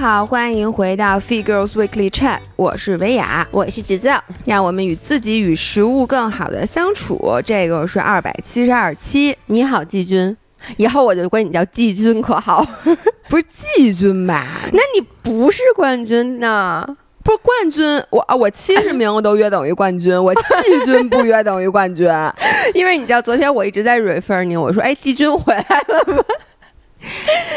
好，欢迎回到 Feed Girls Weekly Chat，我是维雅，我是芷造，让我们与自己与食物更好的相处。这个是二百七十二期。你好，季军，以后我就管你叫季军，可好？不是季军吧？那你不是冠军呢？不是冠军，我啊，我七十名都约等于冠军，我季军不约等于冠军，因为你知道，昨天我一直在 refer 你，我说，哎，季军回来了吗？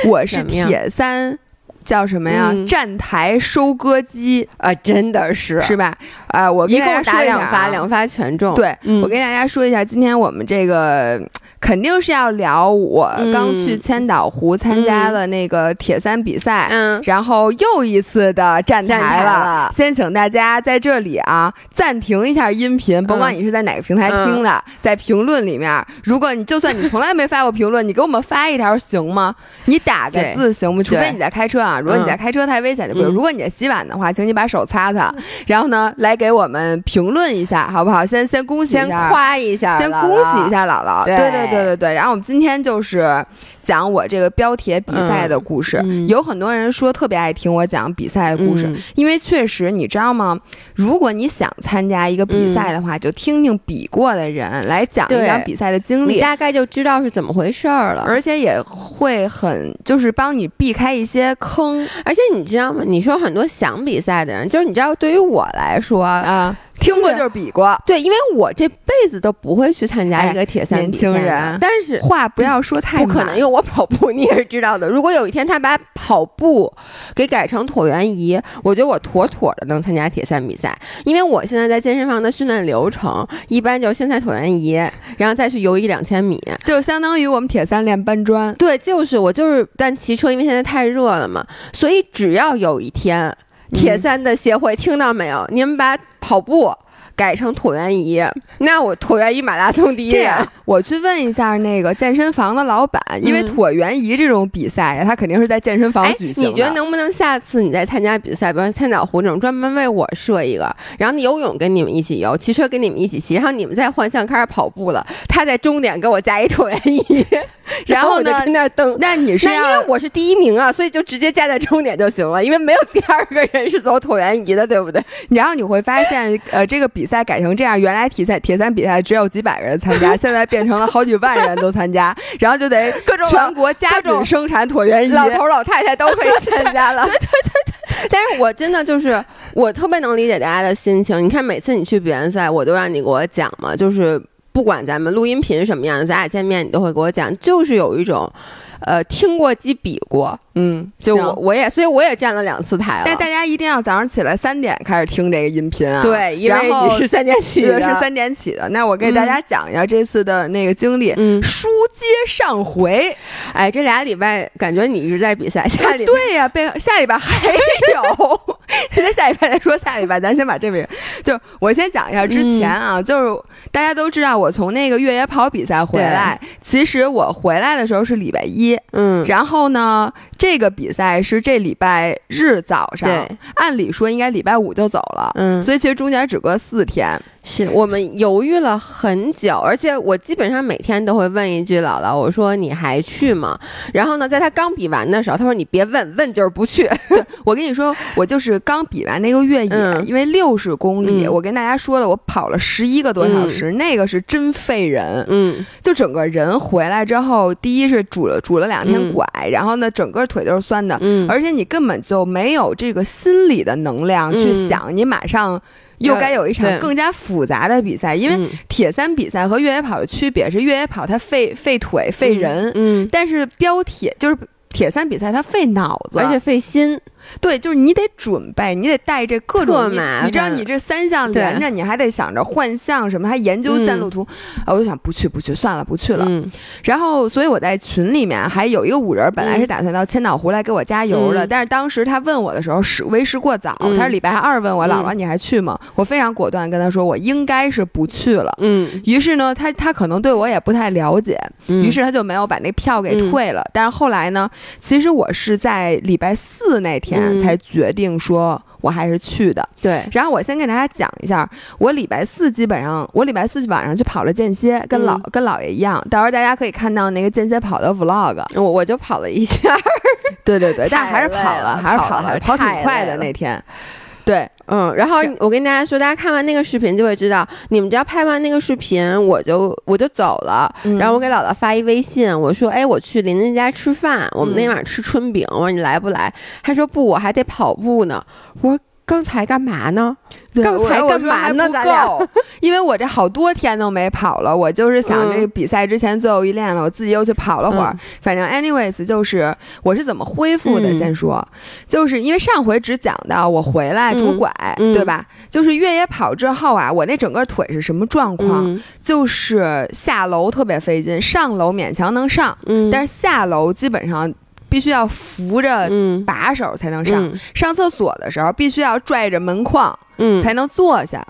我是铁三。叫什么呀？站台收割机啊，真的是是吧？啊，我一共打两发，两发全中。对，我跟大家说一下，今天我们这个。肯定是要聊我刚去千岛湖参加了那个铁三比赛，嗯，然后又一次的站台了。先请大家在这里啊暂停一下音频，甭管你是在哪个平台听的，在评论里面，如果你就算你从来没发过评论，你给我们发一条行吗？你打个字行吗？除非你在开车啊，如果你在开车太危险就不行。如果你在洗碗的话，请你把手擦擦，然后呢来给我们评论一下，好不好？先先恭喜一下，先夸一下，先恭喜一下姥姥。对对。对对对对，然后我们今天就是讲我这个标铁比赛的故事。有很多人说特别爱听我讲比赛的故事，因为确实你知道吗？如果你想参加一个比赛的话，就听听比过的人来讲一讲比赛的经历，大概就知道是怎么回事儿了。而且也会很就是帮你避开一些坑。而且你知道吗？你说很多想比赛的人，就是你知道，对于我来说啊。听过就是比过，对，因为我这辈子都不会去参加一个铁三年轻人，但是话不要说太不可能，因为我跑步你也是知道的。如果有一天他把跑步给改成椭圆仪，我觉得我妥妥的能参加铁三比赛。因为我现在在健身房的训练流程，一般就是先在椭圆仪，然后再去游一两千米，就相当于我们铁三练搬砖。对，就是我就是，但骑车因为现在太热了嘛，所以只要有一天铁三的协会听到没有，你们把。跑步改成椭圆仪，那我椭圆仪马拉松第一。这样，我去问一下那个健身房的老板，因为椭圆仪这种比赛呀，他肯定是在健身房举行。你觉得能不能下次你再参加比赛，比如千岛湖这种，专门为我设一个，然后游泳跟你们一起游，骑车跟你们一起骑，然后你们再换项开始跑步了，他在终点给我加一椭圆仪。然后呢？那等那你是那因为我是第一名啊，所以就直接站在终点就行了，因为没有第二个人是走椭圆仪的，对不对？然后你会发现，呃，这个比赛改成这样，原来铁三铁三比赛只有几百个人参加，现在变成了好几万人都参加，然后就得各种全国加紧生产椭圆仪，老头老太太都可以参加了。对对对对。但是我真的就是我特别能理解大家的心情。你看，每次你去比完赛，我都让你给我讲嘛，就是。不管咱们录音频什么样的，咱俩见面你都会给我讲，就是有一种，呃，听过即比过。嗯，就我我也，所以我也站了两次台了。但大家一定要早上起来三点开始听这个音频啊。对，因为你是三点起的，是三点起的。那我给大家讲一下这次的那个经历。嗯，书接上回，哎，这俩礼拜感觉你一直在比赛。下礼拜对呀，被下礼拜还有。那下礼拜再说下礼拜，咱先把这边，就我先讲一下之前啊，就是大家都知道我从那个越野跑比赛回来，其实我回来的时候是礼拜一，嗯，然后呢。这个比赛是这礼拜日早上，按理说应该礼拜五就走了，嗯，所以其实中间只隔四天。是我们犹豫了很久，而且我基本上每天都会问一句姥姥，我说你还去吗？然后呢，在他刚比完的时候，他说你别问问就是不去。我跟你说，我就是刚比完那个越野，因为六十公里，我跟大家说了，我跑了十一个多小时，那个是真费人。嗯，就整个人回来之后，第一是拄了拄了两天拐，然后呢，整个腿都是酸的，嗯，而且你根本就没有这个心理的能量去想你马上。又该有一场更加复杂的比赛，因为铁三比赛和越野跑的区别是，越野跑它费费腿费人，嗯，但是标铁就是铁三比赛它费脑子，而且费心。对，就是你得准备，你得带这各种，你知道你这三项连着，你还得想着换项什么，还研究线路图。啊，我就想不去不去，算了不去了。然后，所以我在群里面还有一个五人，本来是打算到千岛湖来给我加油的，但是当时他问我的时候是为时过早，他是礼拜二问我姥姥你还去吗？我非常果断跟他说我应该是不去了。嗯，于是呢，他他可能对我也不太了解，于是他就没有把那票给退了。但是后来呢，其实我是在礼拜四那天。才决定说我还是去的。对，然后我先给大家讲一下，我礼拜四基本上，我礼拜四晚上去跑了间歇，跟老跟姥爷一样。到时候大家可以看到那个间歇跑的 vlog，我我就跑了一下。对对对，但还是跑了，还是跑了，跑挺快的那天。对，嗯，然后我跟大家说，大家看完那个视频就会知道，你们只要拍完那个视频，我就我就走了。然后我给姥姥发一微信，我说，哎，我去邻居家吃饭，我们那晚上吃春饼，我说你来不来？他说不，我还得跑步呢。我说。刚才干嘛呢？刚才干嘛呢？不够，因为我这好多天都没跑了。我就是想这个比赛之前最后一练了，我自己又去跑了会儿。反正，anyways，就是我是怎么恢复的？先说，就是因为上回只讲到我回来拄拐，对吧？就是越野跑之后啊，我那整个腿是什么状况？就是下楼特别费劲，上楼勉强能上，但是下楼基本上。必须要扶着把手才能上，上厕所的时候必须要拽着门框，才能坐下，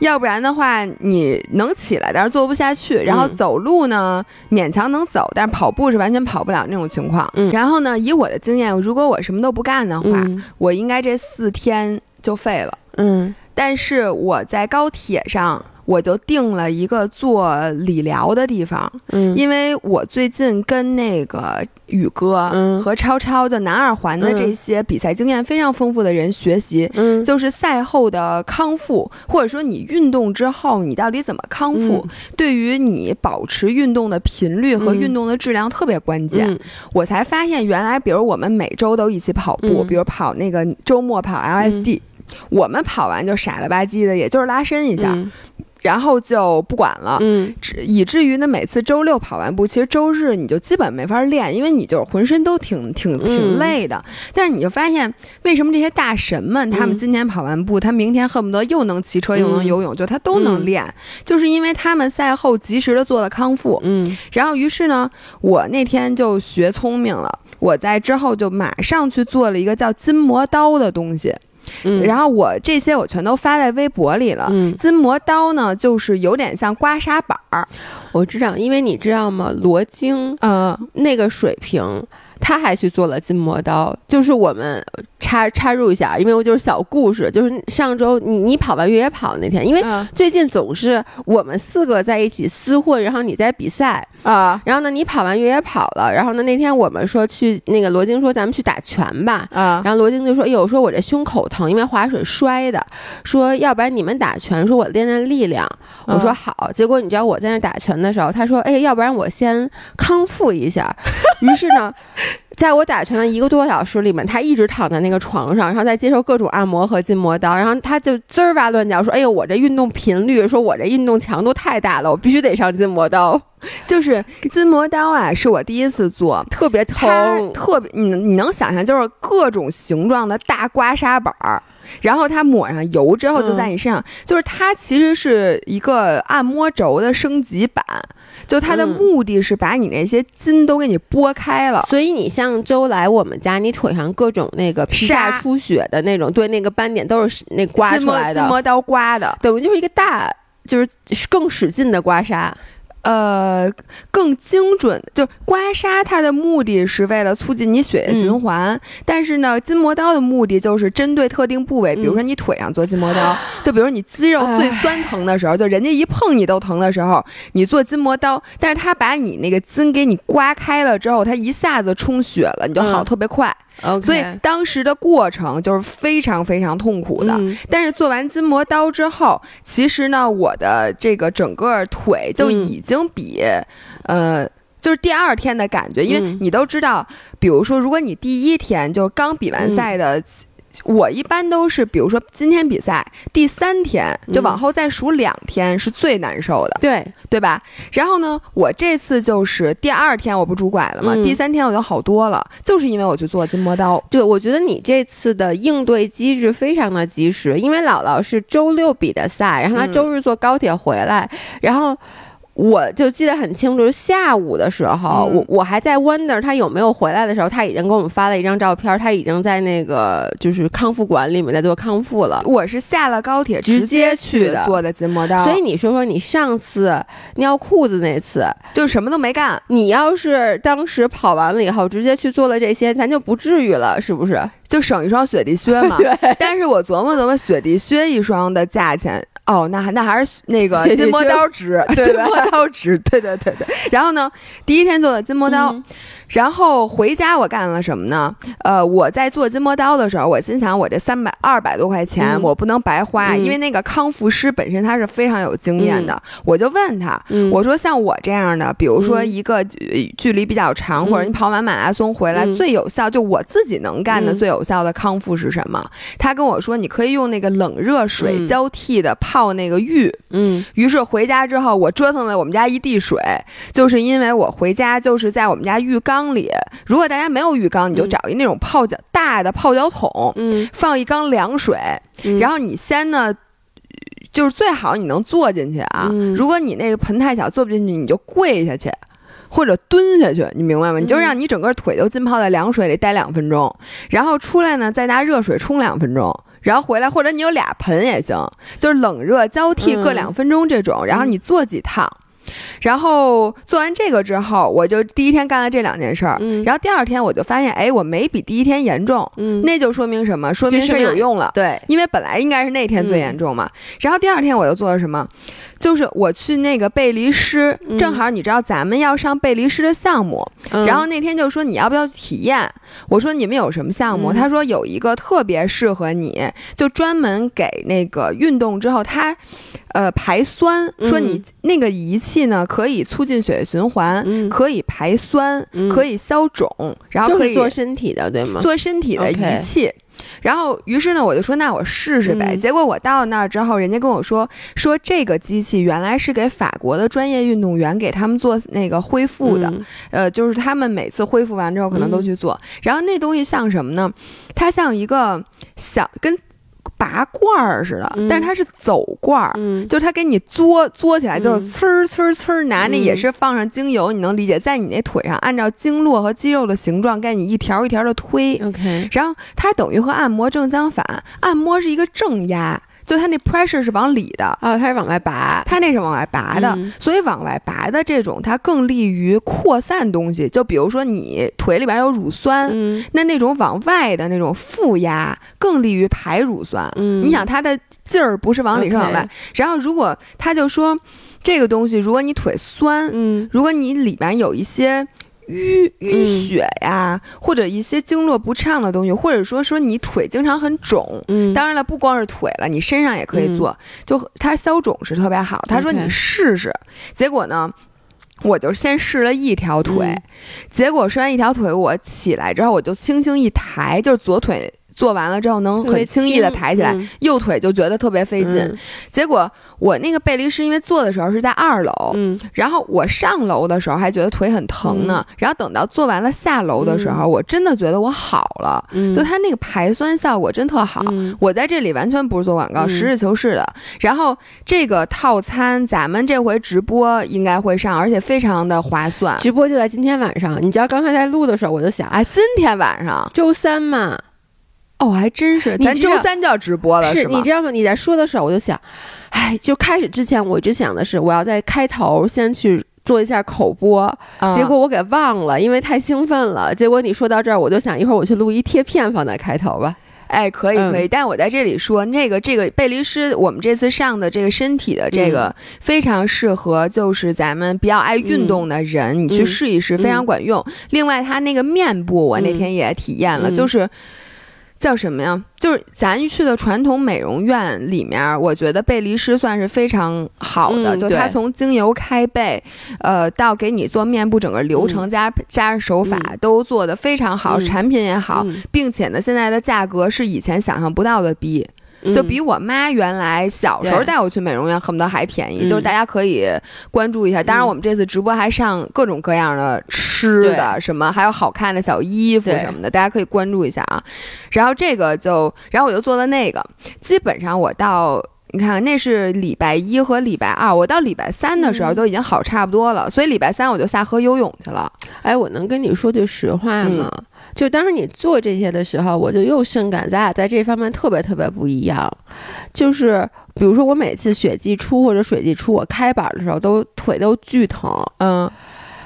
要不然的话你能起来，但是坐不下去。然后走路呢，勉强能走，但是跑步是完全跑不了那种情况。然后呢，以我的经验，如果我什么都不干的话，我应该这四天就废了。嗯，但是我在高铁上。我就定了一个做理疗的地方，嗯，因为我最近跟那个宇哥和超超就南二环的这些比赛经验非常丰富的人学习，嗯，就是赛后的康复，或者说你运动之后你到底怎么康复，对于你保持运动的频率和运动的质量特别关键。我才发现原来，比如我们每周都一起跑步，比如跑那个周末跑 LSD，我们跑完就傻了吧唧的，也就是拉伸一下。然后就不管了，嗯，以至于呢，每次周六跑完步，其实周日你就基本没法练，因为你就是浑身都挺挺挺累的。但是你就发现，为什么这些大神们他们今天跑完步，他明天恨不得又能骑车又能游泳，就他都能练，就是因为他们赛后及时的做了康复。嗯，然后于是呢，我那天就学聪明了，我在之后就马上去做了一个叫筋膜刀的东西。然后我这些我全都发在微博里了。筋膜刀呢，就是有点像刮痧板儿。我知道，因为你知道吗？罗京，嗯，那个水平。他还去做了筋膜刀，就是我们插插入一下，因为我就是小故事，就是上周你你跑完越野跑那天，因为最近总是我们四个在一起厮混，然后你在比赛啊，然后呢你跑完越野跑了，然后呢那天我们说去那个罗京说咱们去打拳吧，啊，然后罗京就说哎呦说我这胸口疼，因为划水摔的，说要不然你们打拳，说我练练力量，我说好，结果你知道我在那打拳的时候，他说哎要不然我先康复一下，于是呢。在我打拳的一个多小时里面，他一直躺在那个床上，然后在接受各种按摩和筋膜刀，然后他就滋儿哇乱叫说：“哎呦，我这运动频率，说我这运动强度太大了，我必须得上筋膜刀。”就是筋膜刀啊，是我第一次做，特别疼，特别你你能想象，就是各种形状的大刮痧板儿，然后它抹上油之后就在你身上，就是它其实是一个按摩轴的升级版。就它的目的是把你那些筋都给你拨开了，所以你像周来我们家，你腿上各种那个皮下出血的那种，对那个斑点都是那刮出来的，筋膜刀刮的，等于就是一个大，就是更使劲的刮痧。呃，更精准，就刮痧，它的目的是为了促进你血液循环。但是呢，筋膜刀的目的就是针对特定部位，比如说你腿上做筋膜刀，就比如你肌肉最酸疼的时候，就人家一碰你都疼的时候，你做筋膜刀。但是它把你那个筋给你刮开了之后，它一下子充血了，你就好特别快。所以当时的过程就是非常非常痛苦的，但是做完筋膜刀之后，其实呢，我的这个整个腿就已经比，呃，就是第二天的感觉，因为你都知道，比如说，如果你第一天就是刚比完赛的。我一般都是，比如说今天比赛第三天，就往后再数两天是最难受的，对对吧？然后呢，我这次就是第二天我不拄拐了吗？第三天我就好多了，就是因为我去做筋膜刀。对，我觉得你这次的应对机制非常的及时，因为姥姥是周六比的赛，然后她周日坐高铁回来，然后。我就记得很清楚，下午的时候，我我还在 wonder 他有没有回来的时候，他已经给我们发了一张照片，他已经在那个就是康复馆里面在做康复了。我是下了高铁直接去的做的筋膜刀，所以你说说你上次尿裤子那次就什么都没干，你要是当时跑完了以后直接去做了这些，咱就不至于了，是不是？就省一双雪地靴嘛。但是我琢磨琢磨，雪地靴一双的价钱。哦，那还那还是那个筋膜刀值，筋膜刀值，对对对对。然后呢，第一天做的筋膜刀。然后回家我干了什么呢？呃，我在做筋膜刀的时候，我心想我这三百二百多块钱我不能白花，因为那个康复师本身他是非常有经验的。我就问他，我说像我这样的，比如说一个距离比较长，或者你跑完马拉松回来，最有效就我自己能干的最有效的康复是什么？他跟我说，你可以用那个冷热水交替的泡那个浴。嗯。于是回家之后，我折腾了我们家一地水，就是因为我回家就是在我们家浴缸。缸里，如果大家没有浴缸，你就找一那种泡脚大的泡脚桶，嗯，放一缸凉水，然后你先呢，就是最好你能坐进去啊。如果你那个盆太小坐不进去，你就跪下去或者蹲下去，你明白吗？你就让你整个腿都浸泡在凉水里待两分钟，然后出来呢再拿热水冲两分钟，然后回来或者你有俩盆也行，就是冷热交替各两分钟这种，然后你做几趟。然后做完这个之后，我就第一天干了这两件事儿。嗯，然后第二天我就发现，哎，我没比第一天严重。嗯，那就说明什么？说明是有用了。对，因为本来应该是那天最严重嘛。然后第二天我又做了什么？就是我去那个贝黎诗，正好你知道咱们要上贝黎诗的项目，然后那天就说你要不要体验？我说你们有什么项目？他说有一个特别适合你，就专门给那个运动之后他，呃排酸。说你那个仪器呢可以促进血液循环，可以排酸，可以消肿，然后可以做身体的对吗？做身体的仪器。然后，于是呢，我就说，那我试试呗。结果我到那儿之后，人家跟我说，说这个机器原来是给法国的专业运动员给他们做那个恢复的，呃，就是他们每次恢复完之后可能都去做。然后那东西像什么呢？它像一个小跟。拔罐儿似的，但是它是走罐儿，就是它给你嘬嘬起来，就是呲儿呲儿呲儿拿那也是放上精油，你能理解，在你那腿上按照经络和肌肉的形状，给你一条一条的推。OK，然后它等于和按摩正相反，按摩是一个正压。就它那 pressure 是往里的啊，它是往外拔，它那是往外拔的，所以往外拔的这种它更利于扩散东西。就比如说你腿里边有乳酸，那那种往外的那种负压更利于排乳酸。你想它的劲儿不是往里是往外，然后如果他就说这个东西，如果你腿酸，如果你里边有一些。淤淤血呀，或者一些经络不畅的东西，或者说说你腿经常很肿，嗯，当然了，不光是腿了，你身上也可以做，就它消肿是特别好。他说你试试，结果呢，我就先试了一条腿，结果试完一条腿，我起来之后我就轻轻一抬，就是左腿。做完了之后能很轻易的抬起来，右腿就觉得特别费劲。结果我那个背离是因为做的时候是在二楼，然后我上楼的时候还觉得腿很疼呢。然后等到做完了下楼的时候，我真的觉得我好了。就它那个排酸效果真特好。我在这里完全不是做广告，实事求是的。然后这个套餐咱们这回直播应该会上，而且非常的划算。直播就在今天晚上。你知道刚才在录的时候我就想，哎，今天晚上周三嘛。哦，还真是，咱周三就要直播了，是吗？你知道吗？你在说的时候，我就想，哎，就开始之前，我一直想的是，我要在开头先去做一下口播，结果我给忘了，因为太兴奋了。结果你说到这儿，我就想一会儿我去录一贴片放在开头吧。哎，可以可以，但我在这里说，那个这个贝黎诗，我们这次上的这个身体的这个非常适合，就是咱们比较爱运动的人，你去试一试，非常管用。另外，它那个面部，我那天也体验了，就是。叫什么呀？就是咱去的传统美容院里面，我觉得贝离诗算是非常好的。就它从精油开背，呃，到给你做面部整个流程加加上手法都做得非常好，产品也好，并且呢，现在的价格是以前想象不到的低。就比我妈原来小时候带我去美容院恨不得还便宜，就是大家可以关注一下。当然，我们这次直播还上各种各样的吃的，什么还有好看的小衣服什么的，大家可以关注一下啊。然后这个就，然后我就做了那个，基本上我到你看，那是礼拜一和礼拜二，我到礼拜三的时候都已经好差不多了，所以礼拜三我就下河游泳去了。哎，我能跟你说句实话吗？就当时你做这些的时候，我就又深感咱俩在这方面特别特别不一样。就是比如说，我每次雪季出或者水季出，我开板的时候都腿都巨疼。嗯。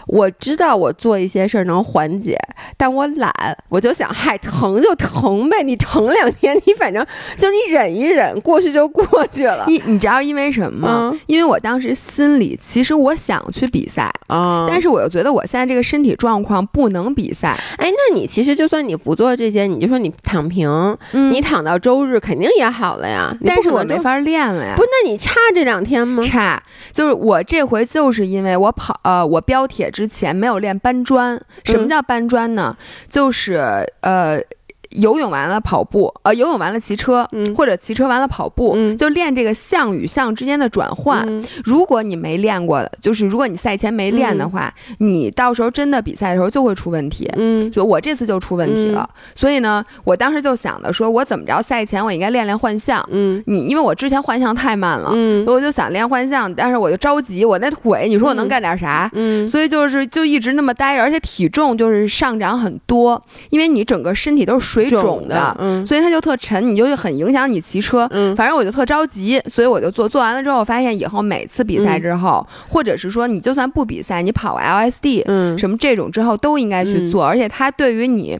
我知道我做一些事儿能缓解，但我懒，我就想，嗨，疼就疼呗，你疼两天，你反正就是你忍一忍，过去就过去了。你你知道因为什么吗？因为我当时心里其实我想去比赛啊，但是我又觉得我现在这个身体状况不能比赛。哎，那你其实就算你不做这些，你就说你躺平，你躺到周日肯定也好了呀。但是我没法练了呀。不，那你差这两天吗？差，就是我这回就是因为我跑呃，我标铁。之前没有练搬砖，什么叫搬砖呢？就是呃。游泳完了跑步，呃，游泳完了骑车，或者骑车完了跑步，就练这个项与项之间的转换。如果你没练过，就是如果你赛前没练的话，你到时候真的比赛的时候就会出问题。嗯，就我这次就出问题了。所以呢，我当时就想的，说我怎么着赛前我应该练练换项。嗯，你因为我之前换项太慢了，嗯，所以我就想练换项，但是我就着急，我那腿，你说我能干点啥？嗯，所以就是就一直那么待着，而且体重就是上涨很多，因为你整个身体都是水。肿的，嗯，所以它就特沉，你就很影响你骑车。嗯，反正我就特着急，所以我就做。做完了之后，发现以后每次比赛之后，或者是说你就算不比赛，你跑 LSD，嗯，什么这种之后都应该去做，而且它对于你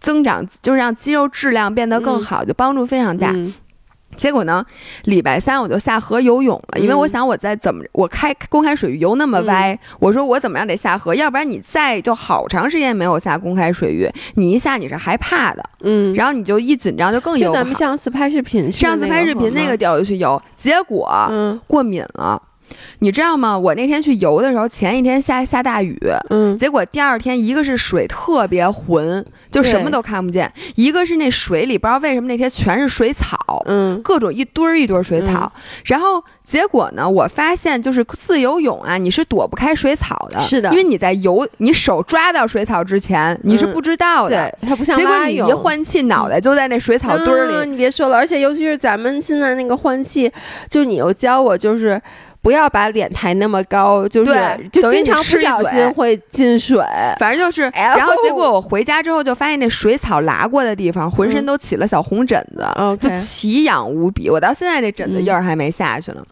增长，就是让肌肉质量变得更好，就帮助非常大。结果呢，礼拜三我就下河游泳了，因为我想我在怎么我开公开水域游那么歪，我说我怎么样得下河，要不然你再就好长时间没有下公开水域，你一下你是害怕的，嗯，然后你就一紧张就更游。咱们上次拍视频，上次拍视频那个钓就去游，结果嗯。过敏了。你知道吗？我那天去游的时候，前一天下下大雨，嗯，结果第二天一个是水特别浑，就什么都看不见；一个是那水里不知道为什么那天全是水草，嗯，各种一堆儿一堆儿水草。然后结果呢，我发现就是自由泳啊，你是躲不开水草的，是的，因为你在游，你手抓到水草之前，你是不知道的，它不像结果你一换气，脑袋就在那水草堆里。你别说了，而且尤其是咱们现在那个换气，就是你又教我就是。不要把脸抬那么高，就是就经常不小心会进水。反正就是，然后结果我回家之后就发现那水草拉过的地方，浑身都起了小红疹子，就奇痒无比。我到现在这疹子印儿还没下去呢。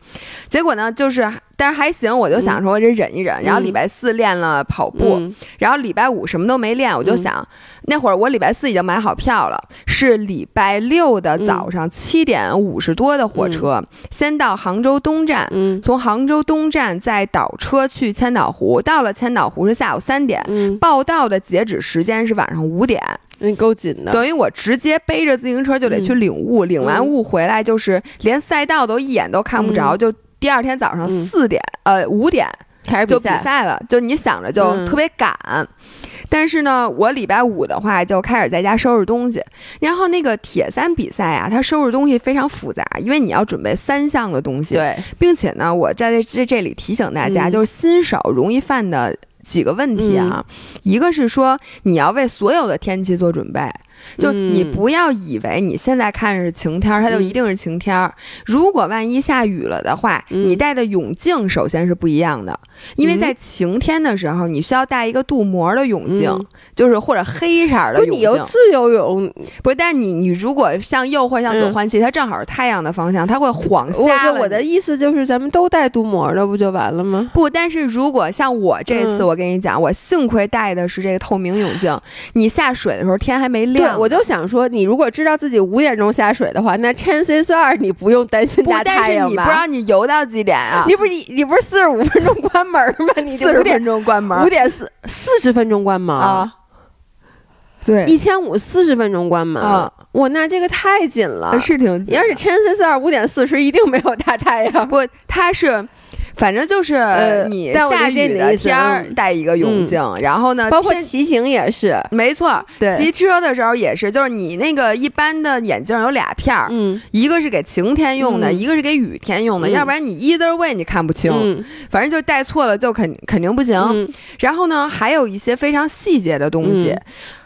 结果呢，就是。但是还行，我就想说，我这忍一忍。然后礼拜四练了跑步，然后礼拜五什么都没练。我就想，那会儿我礼拜四已经买好票了，是礼拜六的早上七点五十多的火车，先到杭州东站，从杭州东站再倒车去千岛湖。到了千岛湖是下午三点，报到的截止时间是晚上五点，你够紧的。等于我直接背着自行车就得去领物，领完物回来就是连赛道都一眼都看不着，就。第二天早上四点，呃五点开始就比赛了，就你想着就特别赶，但是呢，我礼拜五的话就开始在家收拾东西，然后那个铁三比赛啊，它收拾东西非常复杂，因为你要准备三项的东西，对，并且呢，我在这这里提醒大家，就是新手容易犯的几个问题啊，一个是说你要为所有的天气做准备。就你不要以为你现在看是晴天，它就一定是晴天。如果万一下雨了的话，你戴的泳镜首先是不一样的，因为在晴天的时候，你需要戴一个镀膜的泳镜，就是或者黑色的泳镜。你游自由泳不是？但你你如果向右或向左换气，它正好是太阳的方向，它会晃瞎了。我的意思就是咱们都戴镀膜的，不就完了吗？不，但是如果像我这次，我跟你讲，我幸亏戴的是这个透明泳镜，你下水的时候天还没亮。我就想说，你如果知道自己五点钟下水的话，那 chances 二你不用担心大太阳吧？但是你不知道你游到几点啊？你不是你不是四十五分钟关门吗？你四十分钟关门，五点四四十分钟关门啊？对，一千五四十分钟关门啊！我那这个太紧了，是挺紧。要是 chances 二五点四十，一定没有大太阳。不，它是。反正就是你下雨的天儿戴一个泳镜，然后呢，包括骑行也是，没错，骑车的时候也是，就是你那个一般的眼镜有俩片儿，嗯，一个是给晴天用的，一个是给雨天用的，要不然你 either way 你看不清，反正就戴错了就肯肯定不行。然后呢，还有一些非常细节的东西。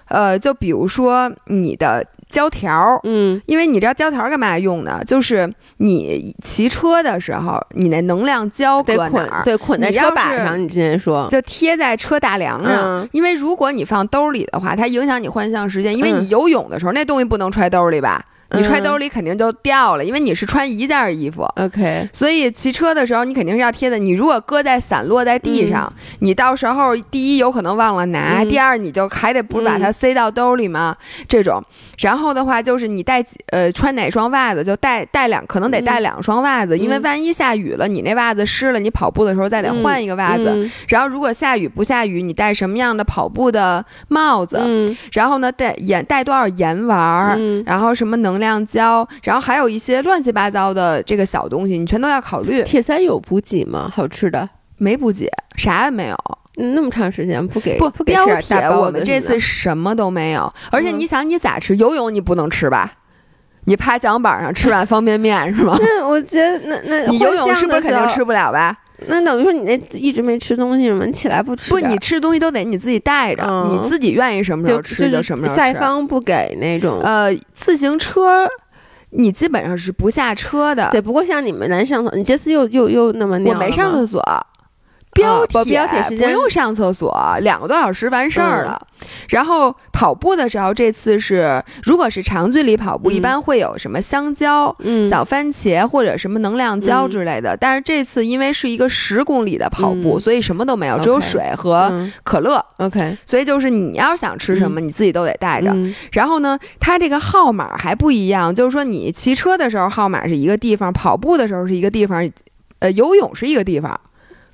呃，就比如说你的胶条，嗯，因为你知道胶条干嘛用的？就是你骑车的时候，你那能量胶搁哪儿？对，捆在车把上。你之前说，就贴在车大梁上。因为如果你放兜里的话，它影响你换向时间。因为你游泳的时候，那东西不能揣兜里吧？你揣兜里肯定就掉了，因为你是穿一件衣服。OK，所以骑车的时候你肯定是要贴的。你如果搁在散落在地上，你到时候第一有可能忘了拿，第二你就还得不是把它塞到兜里吗？这种。然后的话就是你带呃穿哪双袜子就带带两，可能得带两双袜子，因为万一下雨了，你那袜子湿了，你跑步的时候再得换一个袜子。然后如果下雨不下雨，你戴什么样的跑步的帽子？然后呢带盐带多少盐丸？然后什么能？量胶，然后还有一些乱七八糟的这个小东西，你全都要考虑。铁三有补给吗？好吃的没补给，啥也没有。那么长时间不给不不给铁，我们这次什么都没有。而且你想，你咋吃？游泳你不能吃吧？你趴桨板上吃碗方便面是吗？那我觉得那那 你游泳是不是肯定吃不了吧？那等于说你那一直没吃东西吗？你起来不吃？不，你吃东西都得你自己带着，你自己愿意什么时候吃就什么时候吃。赛方不给那种。呃，自行车你基本上是不下车的。对，不过像你们男上厕，你这次又又又那么我没上厕所。标铁标铁时间不用上厕所，两个多小时完事儿了。然后跑步的时候，这次是如果是长距离跑步，一般会有什么香蕉、小番茄或者什么能量胶之类的。但是这次因为是一个十公里的跑步，所以什么都没有，只有水和可乐。OK，所以就是你要想吃什么，你自己都得带着。然后呢，它这个号码还不一样，就是说你骑车的时候号码是一个地方，跑步的时候是一个地方，呃，游泳是一个地方。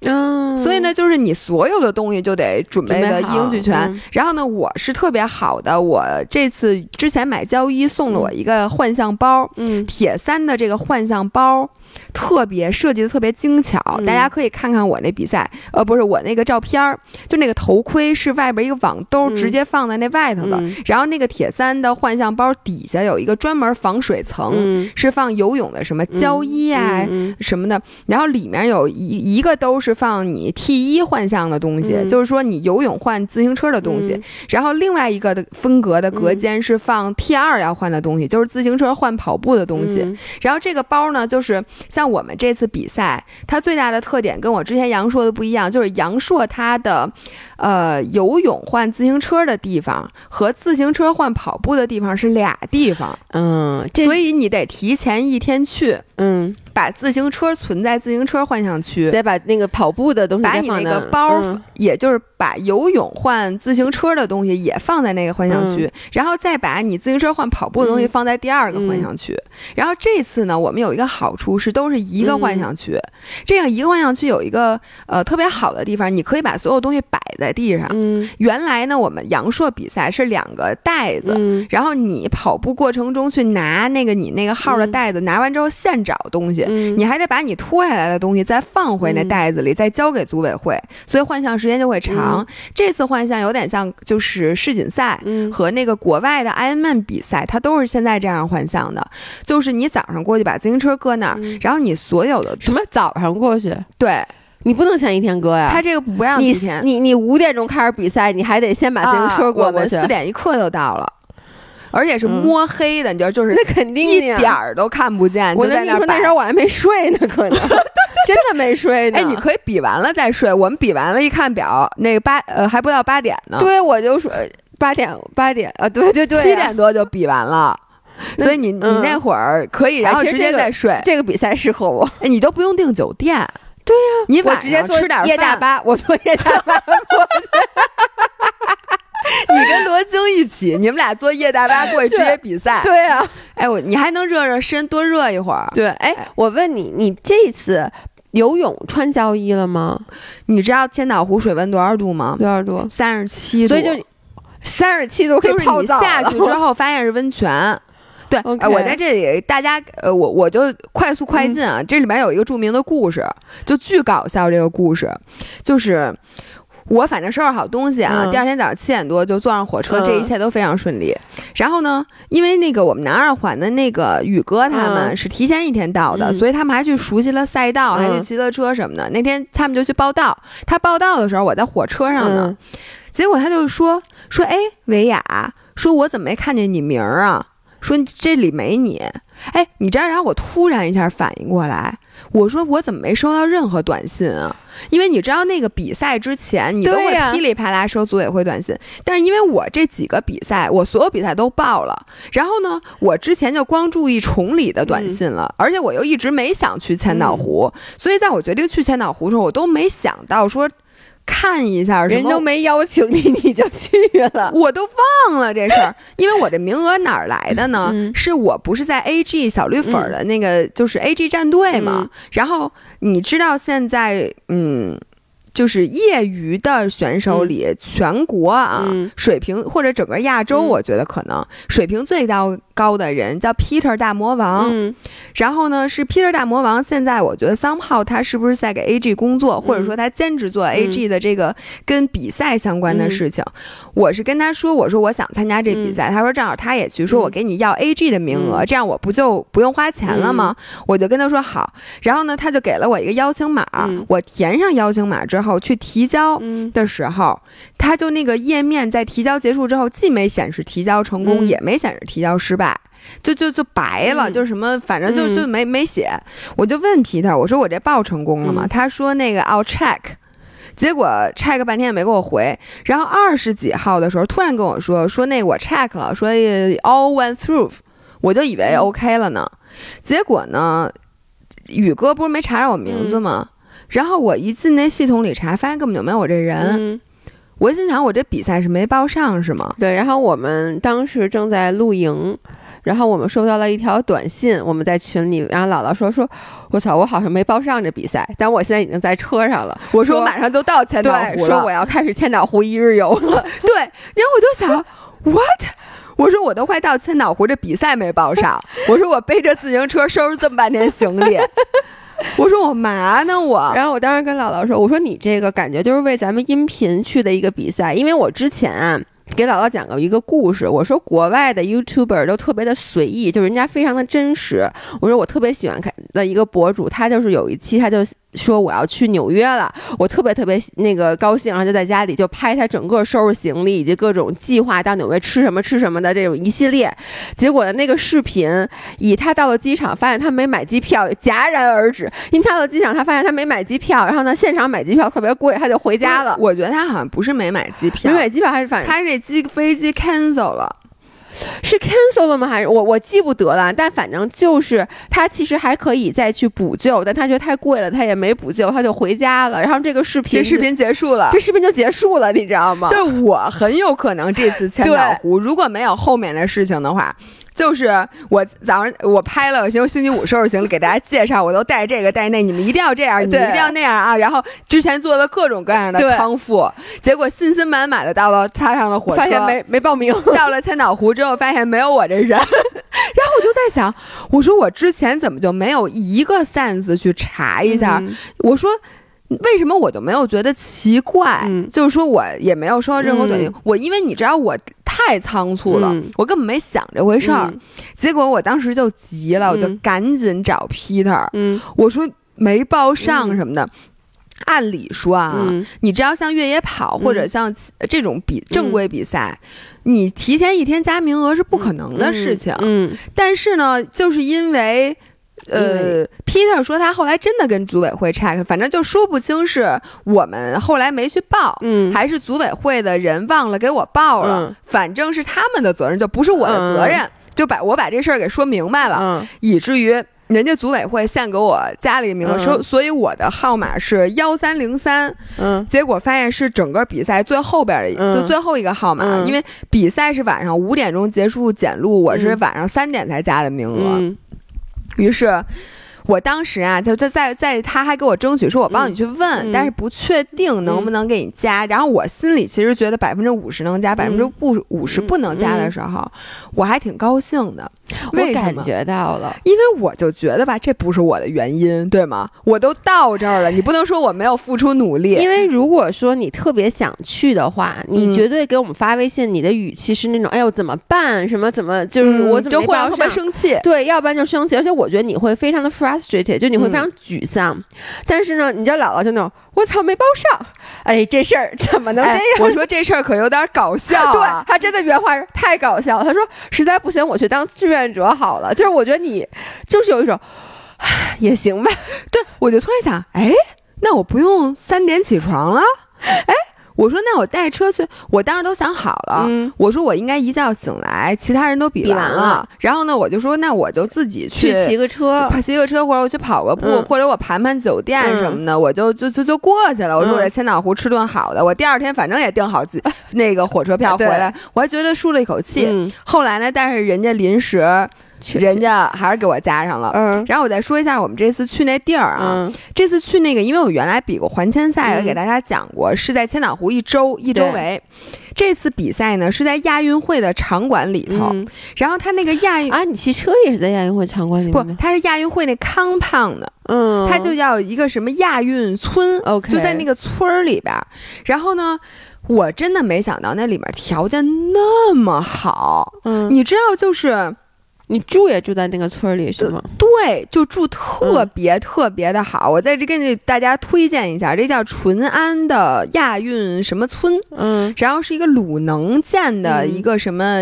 嗯，所以呢，就是你所有的东西就得准备的一应俱全。然后呢，我是特别好的，我这次之前买胶衣送了我一个幻象包，嗯，铁三的这个幻象包。特别设计的特别精巧，大家可以看看我那比赛，呃，不是我那个照片儿，就那个头盔是外边一个网兜，直接放在那外头的。然后那个铁三的幻象包底下有一个专门防水层，是放游泳的什么胶衣啊什么的。然后里面有一一个都是放你 T 一幻象的东西，就是说你游泳换自行车的东西。然后另外一个的分隔的隔间是放 T 二要换的东西，就是自行车换跑步的东西。然后这个包呢，就是。像我们这次比赛，它最大的特点跟我之前杨硕的不一样，就是杨硕他的，呃，游泳换自行车的地方和自行车换跑步的地方是俩地方，嗯，所以你得提前一天去，嗯。把自行车存在自行车幻想区，再把那个跑步的东西，把你那个包，也就是把游泳换自行车的东西也放在那个幻想区，然后再把你自行车换跑步的东西放在第二个幻想区。然后这次呢，我们有一个好处是都是一个幻想区，这样一个幻想区有一个呃特别好的地方，你可以把所有东西摆在地上。原来呢，我们阳朔比赛是两个袋子，然后你跑步过程中去拿那个你那个号的袋子，拿完之后现找东西。你还得把你脱下来的东西再放回那袋子里，再交给组委会，所以换项时间就会长。这次换项有点像就是世锦赛和那个国外的 Ironman 比赛，它都是现在这样换项的，就是你早上过去把自行车搁那儿，然后你所有的什么早上过去，对。你不能前一天搁呀，他这个不让你前，你你五点钟开始比赛，你还得先把自行车过去，四点一刻就到了。而且是摸黑的，你知道，就是那肯定一点儿都看不见。我跟你说，那时候我还没睡呢，可能 真的没睡呢。哎，你可以比完了再睡。我们比完了，一看表，那个八呃还不到八点呢。对，我就说八点八点啊，对对对，七点多就比完了。所以你你那会儿可以，然后直接再睡。这个比赛适合我，哎，你都不用订酒店。对呀，你我直接坐吃点夜大巴，我坐夜大巴过去。你跟罗京一起，你们俩坐夜大巴过去直接比赛。对啊，哎我你还能热热身，多热一会儿。对，哎，我问你，你这次游泳穿胶衣了吗？你知道千岛湖水温多少度吗？多少度？三十七度。所以就三十七度，就是你下去之后发现是温泉。对，我在这里，大家呃，我我就快速快进啊。这里面有一个著名的故事，就巨搞笑。这个故事就是。我反正收拾好东西啊，第二天早上七点多就坐上火车，这一切都非常顺利。然后呢，因为那个我们南二环的那个宇哥他们是提前一天到的，所以他们还去熟悉了赛道，还去骑了车什么的。那天他们就去报道，他报道的时候我在火车上呢，结果他就说说，哎，维亚，说我怎么没看见你名儿啊？说这里没你。哎，你知道，然后我突然一下反应过来，我说我怎么没收到任何短信啊？因为你知道那个比赛之前，你都会噼里啪啦收组委会短信。但是因为我这几个比赛，我所有比赛都报了，然后呢，我之前就光注意崇礼的短信了，而且我又一直没想去千岛湖，所以在我决定去千岛湖的时候，我都没想到说。看一下，人都没邀请你，你就去了，我都忘了这事儿。因为我这名额哪儿来的呢？是我不是在 A G 小绿粉的那个，就是 A G 战队嘛。然后你知道现在，嗯。就是业余的选手里，全国啊水平或者整个亚洲，我觉得可能水平最高高的人叫 Peter 大魔王。然后呢，是 Peter 大魔王。现在我觉得 somehow 他是不是在给 AG 工作，或者说他兼职做 AG 的这个跟比赛相关的事情？我是跟他说，我说我想参加这比赛，他说正好他也去，说我给你要 AG 的名额，这样我不就不用花钱了吗？我就跟他说好。然后呢，他就给了我一个邀请码，我填上邀请码之后。后去提交的时候，他就那个页面在提交结束之后，既没显示提交成功，也没显示提交失败，就就就白了，就什么反正就就没没写。我就问皮特，我说我这报成功了吗？他说那个 I'll check，结果 check 半天也没给我回。然后二十几号的时候，突然跟我说说那个我 check 了，说 all went through，我就以为 OK 了呢。结果呢，宇哥不是没查着我名字吗？然后我一进那系统里查，发现根本就没有我这人。我心想，我这比赛是没报上是吗？对。然后我们当时正在露营，然后我们收到了一条短信，我们在群里，然后姥姥说：“说我操，我好像没报上这比赛，但我现在已经在车上了。”我说：“我马上就到千岛湖了。”说我要开始千岛湖一日游了。对。然后我就想，what？我说我都快到千岛湖，这比赛没报上。我说我背着自行车收拾这么半天行李。我说我嘛呢我，然后我当时跟姥姥说，我说你这个感觉就是为咱们音频去的一个比赛，因为我之前啊给姥姥讲过一个故事，我说国外的 YouTuber 都特别的随意，就人家非常的真实。我说我特别喜欢看的一个博主，他就是有一期他就。说我要去纽约了，我特别特别那个高兴，然后就在家里就拍他整个收拾行李以及各种计划到纽约吃什么吃什么的这种一系列。结果呢，那个视频以他到了机场发现他没买机票戛然而止，因为他到机场他发现他没买机票，然后呢现场买机票特别贵，他就回家了。我觉得他好像不是没买机票，没买机票还是反正他这机飞机 cancel 了。是 cancel 了吗？还是我我记不得了。但反正就是他其实还可以再去补救，但他觉得太贵了，他也没补救，他就回家了。然后这个视频，这视频结束了，这视频就结束了，你知道吗？就是我很有可能这次 千岛湖如果没有后面的事情的话。就是我早上我拍了，星星期五收拾行李给大家介绍，我都带这个带那，你们一定要这样，你们一定要那样啊！然后之前做了各种各样的康复，结果信心满满的到了踏上了火车，发现没没报名。到了千岛湖之后，发现没有我这人，然后我就在想，我说我之前怎么就没有一个 sense 去查一下？我说。为什么我就没有觉得奇怪？就是说我也没有收到任何短信。我因为你知道我太仓促了，我根本没想这回事儿。结果我当时就急了，我就赶紧找 Peter。我说没报上什么的。按理说啊，你知道像越野跑或者像这种比正规比赛，你提前一天加名额是不可能的事情。嗯，但是呢，就是因为。呃，Peter 说他后来真的跟组委会 check，反正就说不清是我们后来没去报，嗯，还是组委会的人忘了给我报了，反正是他们的责任，就不是我的责任，就把我把这事儿给说明白了，以至于人家组委会现给我加了一个名额，说所以我的号码是幺三零三，嗯，结果发现是整个比赛最后边的，就最后一个号码，因为比赛是晚上五点钟结束检录，我是晚上三点才加的名额。于是，我当时啊，就就在在他还给我争取说，我帮你去问，但是不确定能不能给你加。然后我心里其实觉得百分之五十能加，百分之不五十不能加的时候，我还挺高兴的。我感觉到了，因为我就觉得吧，这不是我的原因，对吗？我都到这儿了，你不能说我没有付出努力。因为如果说你特别想去的话，你绝对给我们发微信，你的语气是那种“哎呦怎么办？什么怎么就是我怎么会特别生气？”对，要不然就生气。而且我觉得你会非常的 frustrated，就你会非常沮丧。但是呢，你知道姥姥就那种“我操，没报上！”哎，这事儿怎么能这样？我说这事儿可有点搞笑。对他真的原话是太搞笑。他说：“实在不行，我去当志。”愿者好了，就是我觉得你就是有一种也行吧。对我就突然想，哎，那我不用三点起床了。哎，我说那我带车去，我当时都想好了。我说我应该一觉醒来，其他人都比完了。然后呢，我就说那我就自己去骑个车，骑个车，或者我去跑个步，或者我盘盘酒店什么的，我就就就就过去了。我说我在千岛湖吃顿好的，我第二天反正也订好 那个火车票回来，我还觉得舒了一口气。后来呢，但是人家临时。人家还是给我加上了，嗯，然后我再说一下我们这次去那地儿啊，这次去那个，因为我原来比过环千赛，给大家讲过，是在千岛湖一周一周围。这次比赛呢是在亚运会的场馆里头，然后他那个亚运啊，你骑车也是在亚运会场馆里不？他是亚运会那 compound 的，嗯，他就叫一个什么亚运村，OK，就在那个村儿里边。然后呢，我真的没想到那里面条件那么好，嗯，你知道就是。你住也住在那个村里是吗？对，就住特别特别的好。我在这跟大家推荐一下，这叫淳安的亚运什么村，嗯，然后是一个鲁能建的一个什么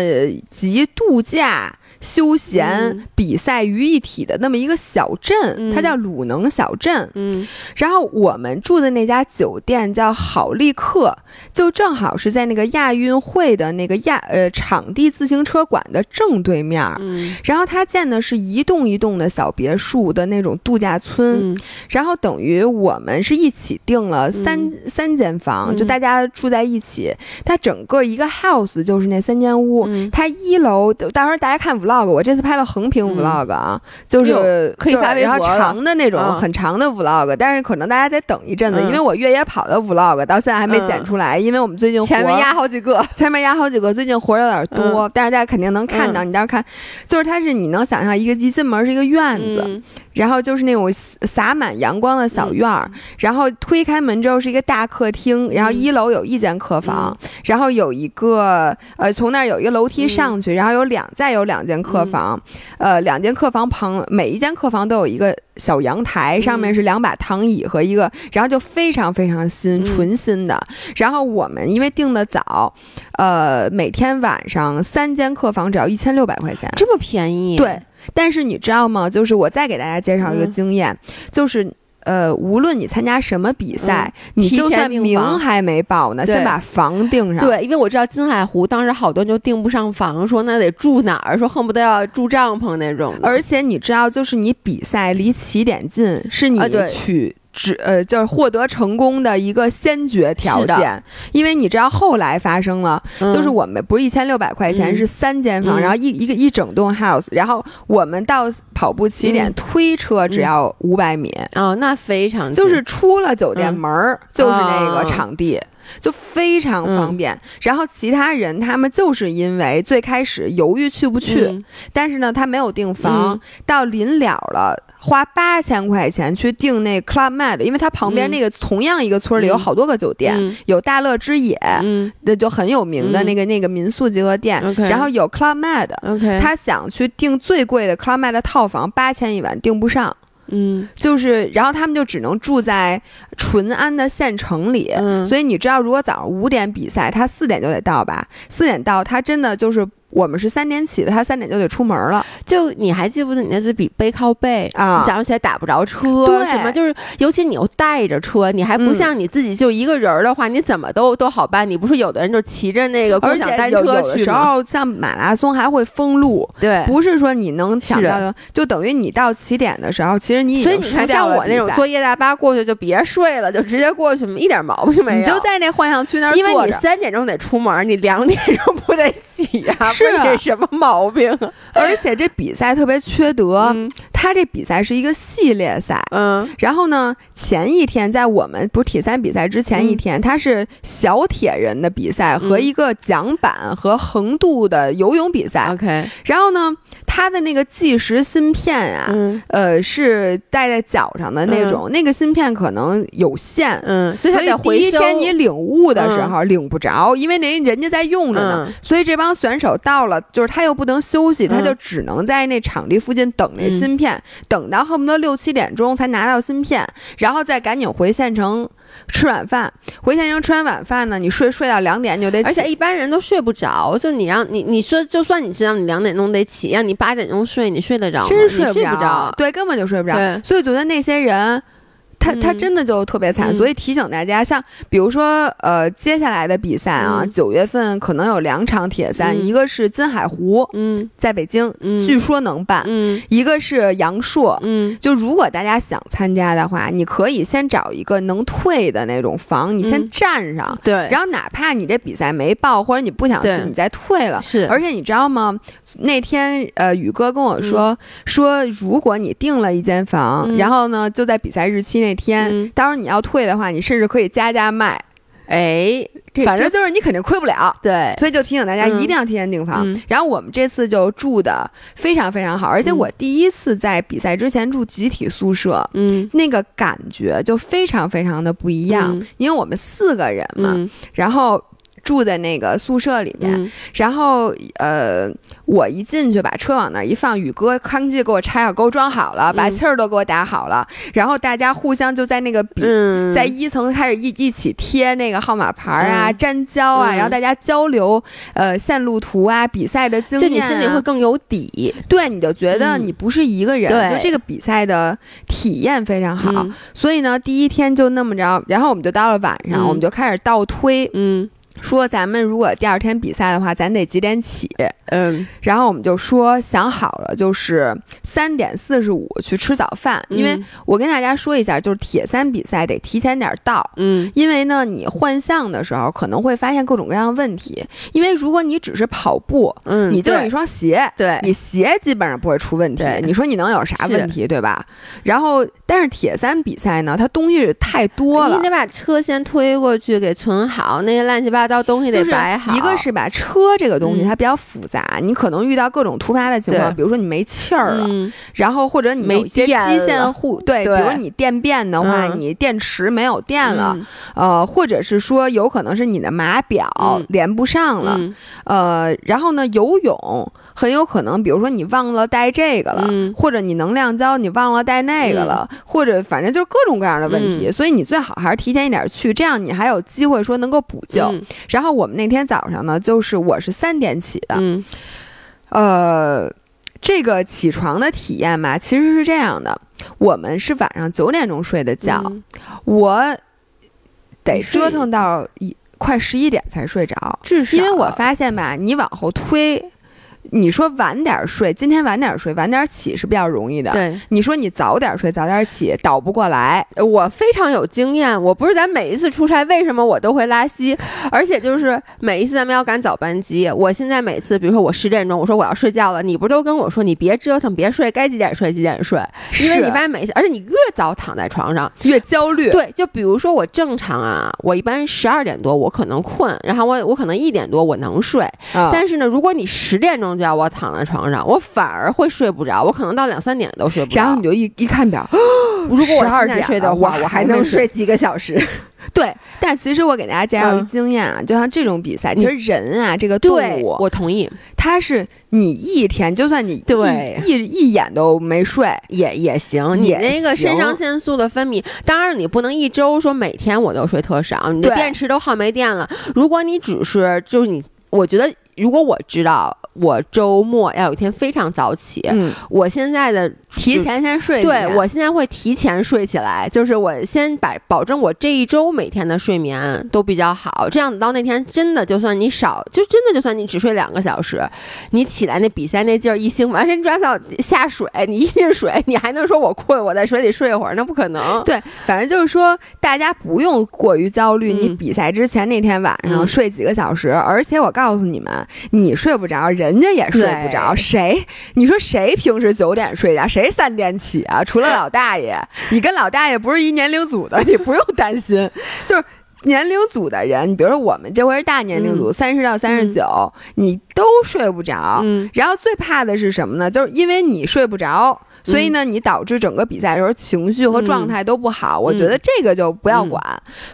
集度假。休闲比赛于一体的那么一个小镇，它叫鲁能小镇。嗯，然后我们住的那家酒店叫好利客，就正好是在那个亚运会的那个亚呃场地自行车馆的正对面。嗯，然后它建的是一栋一栋的小别墅的那种度假村。然后等于我们是一起订了三三间房，就大家住在一起。它整个一个 house 就是那三间屋。它一楼到时候大家看。vlog，我这次拍了横屏 vlog 啊，就是可以发微博长的那种很长的 vlog，但是可能大家得等一阵子，因为我越野跑的 vlog 到现在还没剪出来，因为我们最近前面压好几个，前面压好几个，最近活儿有点多，但是大家肯定能看到，你到时候看，就是它是你能想象一个一进门是一个院子。然后就是那种洒满阳光的小院儿，然后推开门之后是一个大客厅，然后一楼有一间客房，然后有一个呃，从那儿有一个楼梯上去，然后有两再有两间客房，呃，两间客房旁每一间客房都有一个小阳台，上面是两把躺椅和一个，然后就非常非常新，纯新的。然后我们因为订的早，呃，每天晚上三间客房只要一千六百块钱，这么便宜？对。但是你知道吗？就是我再给大家介绍一个经验，就是呃，无论你参加什么比赛，你就算名还没报呢，先把房订上。对，因为我知道金海湖当时好多人就订不上房，说那得住哪儿，说恨不得要住帐篷那种。而且你知道，就是你比赛离起点近，是你去。只呃，就是获得成功的一个先决条件，因为你知道后来发生了，就是我们不是一千六百块钱是三间房，然后一一个一整栋 house，然后我们到跑步起点推车只要五百米。哦，那非常就是出了酒店门儿就是那个场地，就非常方便。然后其他人他们就是因为最开始犹豫去不去，但是呢他没有订房，到临了了。花八千块钱去订那 Club Med，因为它旁边那个同样一个村里有好多个酒店，有大乐之野，那就很有名的那个那个民宿集合店，然后有 Club Med，他想去订最贵的 Club Med 套房，八千一晚订不上。嗯，就是，然后他们就只能住在淳安的县城里。嗯，所以你知道，如果早上五点比赛，他四点就得到吧？四点到，他真的就是我们是三点起的，他三点就得出门了。就你还记不记得你那次比背靠背啊？早上起来打不着车，对，什么就是，尤其你又带着车，你还不像你自己就一个人的话，你怎么都都好办。你不是有的人就骑着那个共享单车去有的时候像马拉松还会封路，对，不是说你能抢到的，就等于你到起点的时候，其实你已经。所以你看，像我那种坐夜大巴过去，就别睡了，就直接过去，一点毛病没有。你就在那幻象区那儿因为你三点钟得出门，你两点钟不得起呀？是 什么毛病？而且这比赛特别缺德，他这比赛是一个系列赛，嗯，然后呢，前一天在我们不是铁三比赛之前一天，他是小铁人的比赛和一个桨板和横渡的游泳比赛。OK，然后呢，他的那个计时芯片啊，呃，是戴在脚上的那种，那个芯片可能有限，嗯，所以第一天你领悟的时候领不着，因为人人家在用着呢，所以这帮选手到了，就是他又不能休息，他就只能在那场地附近等那芯片，等到恨不得六七点钟才拿到芯片，然后再赶紧回县城吃晚饭。回天津吃完晚饭呢，你睡睡到两点就得，而且一般人都睡不着。就你让你你说，就算你知道你两点钟得起，让你八点钟睡，你睡得着吗？真睡不着，对，根本就睡不着。所以昨天那些人。他他真的就特别惨，所以提醒大家，像比如说，呃，接下来的比赛啊，九月份可能有两场铁三，一个是金海湖，嗯，在北京，据说能办，嗯，一个是阳朔，嗯，就如果大家想参加的话，你可以先找一个能退的那种房，你先占上，对，然后哪怕你这比赛没报或者你不想去，你再退了，是，而且你知道吗？那天呃，宇哥跟我说说，如果你订了一间房，然后呢，就在比赛日期那。那天，到时候你要退的话，你甚至可以加价卖。哎，反正就是你肯定亏不了。对，所以就提醒大家一定要提前订房。然后我们这次就住的非常非常好，而且我第一次在比赛之前住集体宿舍，嗯，那个感觉就非常非常的不一样，因为我们四个人嘛，然后。住在那个宿舍里面，然后呃，我一进去把车往那儿一放，宇哥康记给我拆好，给我装好了，把气儿都给我打好了，然后大家互相就在那个笔，在一层开始一一起贴那个号码牌啊、粘胶啊，然后大家交流呃线路图啊、比赛的经验，就你心里会更有底，对，你就觉得你不是一个人，就这个比赛的体验非常好，所以呢，第一天就那么着，然后我们就到了晚上，我们就开始倒推，嗯。说咱们如果第二天比赛的话，咱得几点起？嗯，然后我们就说想好了，就是三点四十五去吃早饭。因为我跟大家说一下，就是铁三比赛得提前点到。嗯，因为呢，你换项的时候可能会发现各种各样的问题。因为如果你只是跑步，嗯，你就是一双鞋，对，你鞋基本上不会出问题。你说你能有啥问题，对吧？然后，但是铁三比赛呢，它东西太多了，你得把车先推过去给存好，那些乱七八。到东西得摆好，一个是把车这个东西它比较复杂，你可能遇到各种突发的情况，比如说你没气儿了，然后或者你没一些机线护对，比如你电变的话，你电池没有电了，呃，或者是说有可能是你的码表连不上了，呃，然后呢，游泳很有可能，比如说你忘了带这个了，或者你能量胶你忘了带那个了，或者反正就是各种各样的问题，所以你最好还是提前一点去，这样你还有机会说能够补救。然后我们那天早上呢，就是我是三点起的，嗯，呃，这个起床的体验吧，其实是这样的，我们是晚上九点钟睡的觉，我得折腾到一快十一点才睡着，因为我发现吧，你往后推。你说晚点睡，今天晚点睡，晚点起是比较容易的。对，你说你早点睡，早点起，倒不过来。我非常有经验，我不是咱每一次出差，为什么我都会拉稀？而且就是每一次咱们要赶早班机，我现在每次，比如说我十点钟，我说我要睡觉了，你不都跟我说你别折腾，别睡，该几点睡几点睡？因为你发现每次，而且你越早躺在床上越焦虑。对，就比如说我正常啊，我一般十二点多我可能困，然后我我可能一点多我能睡，但是呢，如果你十点钟。叫我躺在床上，我反而会睡不着，我可能到两三点都睡不着。然后你就一一看表，如果我十二点睡的话，我还能睡几个小时。对，但其实我给大家介绍一经验啊，就像这种比赛，其实人啊，这个动物，我同意，它是你一天，就算你对一一眼都没睡也也行，你那个肾上腺素的分泌，当然你不能一周说每天我都睡特少，你的电池都耗没电了。如果你只是就是你，我觉得如果我知道。我周末要有一天非常早起，嗯，我现在的提前先睡，对我现在会提前睡起来，就是我先把保证我这一周每天的睡眠都比较好，这样子到那天真的就算你少，就真的就算你只睡两个小时，你起来那比赛那劲儿一兴，完全抓到下水，你一进水，你还能说我困，我在水里睡一会儿，那不可能。对，反正就是说大家不用过于焦虑，你比赛之前那天晚上睡几个小时，而且我告诉你们，你睡不着，人家也睡不着，谁？你说谁平时九点睡觉，谁三点起啊？除了老大爷，你跟老大爷不是一年龄组的，你不用担心，就是。年龄组的人，你比如说我们这回是大年龄组，三十到三十九，你都睡不着。然后最怕的是什么呢？就是因为你睡不着。所以呢，你导致整个比赛的时候情绪和状态都不好。我觉得这个就不要管。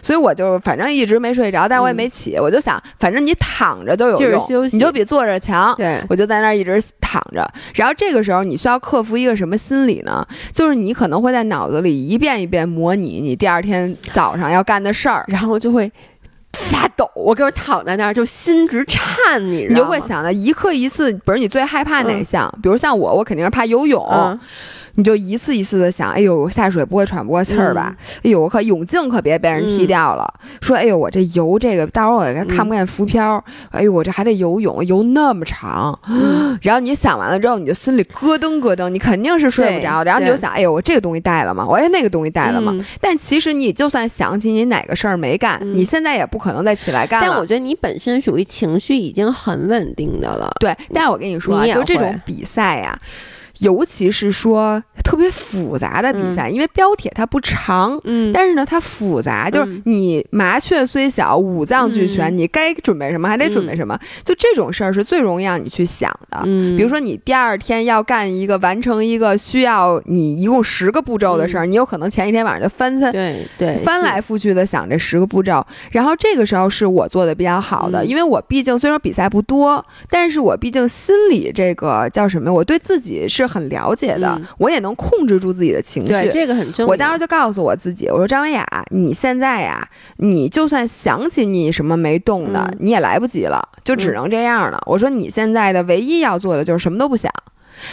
所以我就反正一直没睡着，但是我也没起。我就想，反正你躺着都有用，你就比坐着强。对，我就在那儿一直躺着。然后这个时候你需要克服一个什么心理呢？就是你可能会在脑子里一遍一遍模拟你第二天早上要干的事儿，然后就会。发抖，我给我躺在那儿就心直颤，你你就会想到一刻一次，比如你最害怕哪项？比如像我，我肯定是怕游泳。你就一次一次的想，哎呦，下水不会喘不过气儿吧？哎呦，我可泳镜可别被人踢掉了。说，哎呦，我这游这个，到时候我看不见浮漂。哎呦，我这还得游泳，游那么长。然后你想完了之后，你就心里咯噔咯噔，你肯定是睡不着。然后你就想，哎呦，我这个东西带了吗？我哎那个东西带了吗？但其实你就算想起你哪个事儿没干，你现在也不可能再起来干了。但我觉得你本身属于情绪已经很稳定的了。对，但我跟你说，就这种比赛呀。尤其是说特别复杂的比赛，因为标铁它不长，嗯，但是呢它复杂，就是你麻雀虽小，五脏俱全，你该准备什么还得准备什么，就这种事儿是最容易让你去想的。嗯，比如说你第二天要干一个完成一个需要你一共十个步骤的事儿，你有可能前一天晚上就翻翻对对翻来覆去的想这十个步骤，然后这个时候是我做的比较好的，因为我毕竟虽然比赛不多，但是我毕竟心里这个叫什么，我对自己是。很了解的，我也能控制住自己的情绪，对这个很重要。我当时就告诉我自己，我说张文雅，你现在呀，你就算想起你什么没动的，你也来不及了，就只能这样了。我说你现在的唯一要做的就是什么都不想。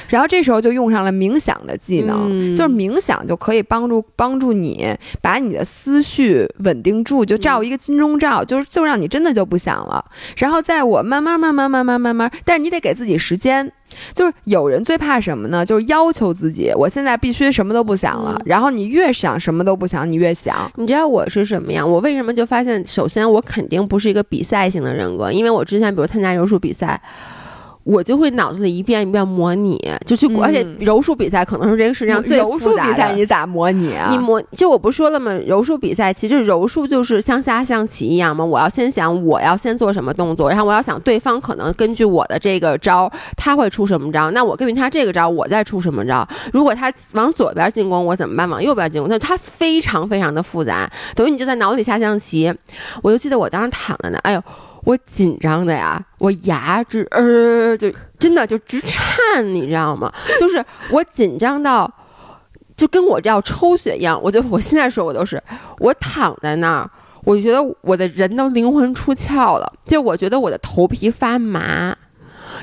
然后这时候就用上了冥想的技能，就是冥想就可以帮助帮助你把你的思绪稳定住，就照一个金钟罩，就是就让你真的就不想了。然后在我慢慢慢慢慢慢慢慢，但是你得给自己时间。就是有人最怕什么呢？就是要求自己，我现在必须什么都不想了。然后你越想什么都不想，你越想。你知道我是什么样？我为什么就发现，首先我肯定不是一个比赛型的人格，因为我之前比如参加柔术比赛。我就会脑子里一遍一遍模拟，就去，而且柔术比赛可能是这个世界上最柔术比赛，你咋模拟啊？你模就我不说了吗？柔术比赛其实柔术就是像下象棋一样嘛。我要先想我要先做什么动作，然后我要想对方可能根据我的这个招他会出什么招，那我根据他这个招我再出什么招。如果他往左边进攻，我怎么办？往右边进攻，那他非常非常的复杂，等于你就在脑里下象棋。我就记得我当时躺在那，哎呦。我紧张的呀，我牙直呃，就真的就直颤，你知道吗？就是我紧张到，就跟我这要抽血一样。我就我现在说，我都是我躺在那儿，我觉得我的人都灵魂出窍了，就我觉得我的头皮发麻，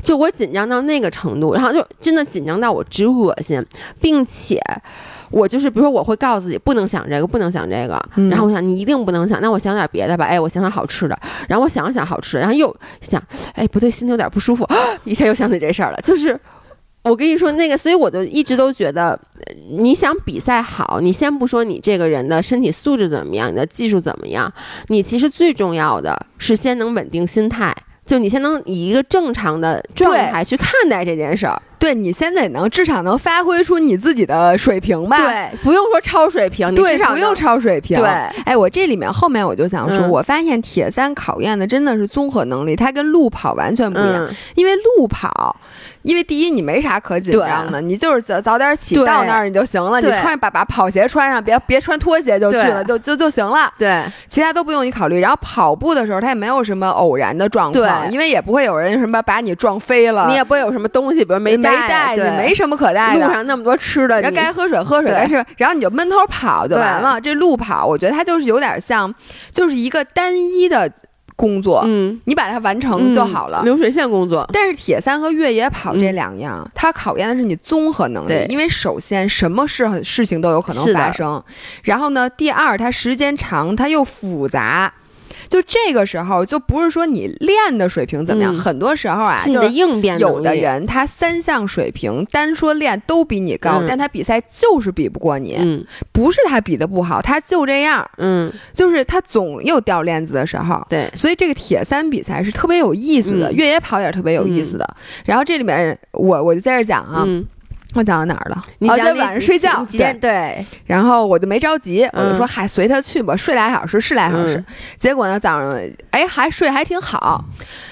就我紧张到那个程度，然后就真的紧张到我直恶心，并且。我就是，比如说，我会告诉自己不能想这个，不能想这个。然后我想，你一定不能想，那我想点别的吧。哎，我想想好吃的。然后我想了想好吃，然后又想，哎，不对，心里有点不舒服，一下又想起这事儿了。就是我跟你说那个，所以我就一直都觉得，你想比赛好，你先不说你这个人的身体素质怎么样，你的技术怎么样，你其实最重要的是先能稳定心态，就你先能以一个正常的状态去看待这件事儿。对你现在能至少能发挥出你自己的水平吧？对，不用说超水平，对，不用超水平。对，哎，我这里面后面我就想说，我发现铁三考验的真的是综合能力，它跟路跑完全不一样。因为路跑，因为第一你没啥可紧张的，你就是早早点起到那儿你就行了，你穿把把跑鞋穿上，别别穿拖鞋就去了，就就就行了。对，其他都不用你考虑。然后跑步的时候，它也没有什么偶然的状况，因为也不会有人什么把你撞飞了，你也不会有什么东西，比如没。没带，你没什么可带的。路上那么多吃的，人该喝水喝水，但是，然后你就闷头跑就完了。这路跑，我觉得它就是有点像，就是一个单一的工作。嗯，你把它完成就好了，流水线工作。但是铁三和越野跑这两样，它考验的是你综合能力。因为首先什么事事情都有可能发生，然后呢，第二它时间长，它又复杂。就这个时候，就不是说你练的水平怎么样，很多时候啊，你的应变有的人他三项水平单说练都比你高，但他比赛就是比不过你，不是他比的不好，他就这样，嗯，就是他总有掉链子的时候，对，所以这个铁三比赛是特别有意思的，越野跑也是特别有意思的。然后这里面我我就在这讲啊。我讲到哪儿了？哦，对晚上睡觉。对，然后我就没着急，我就说嗨，随他去吧，睡俩小时是俩小时。结果呢，早上哎还睡还挺好。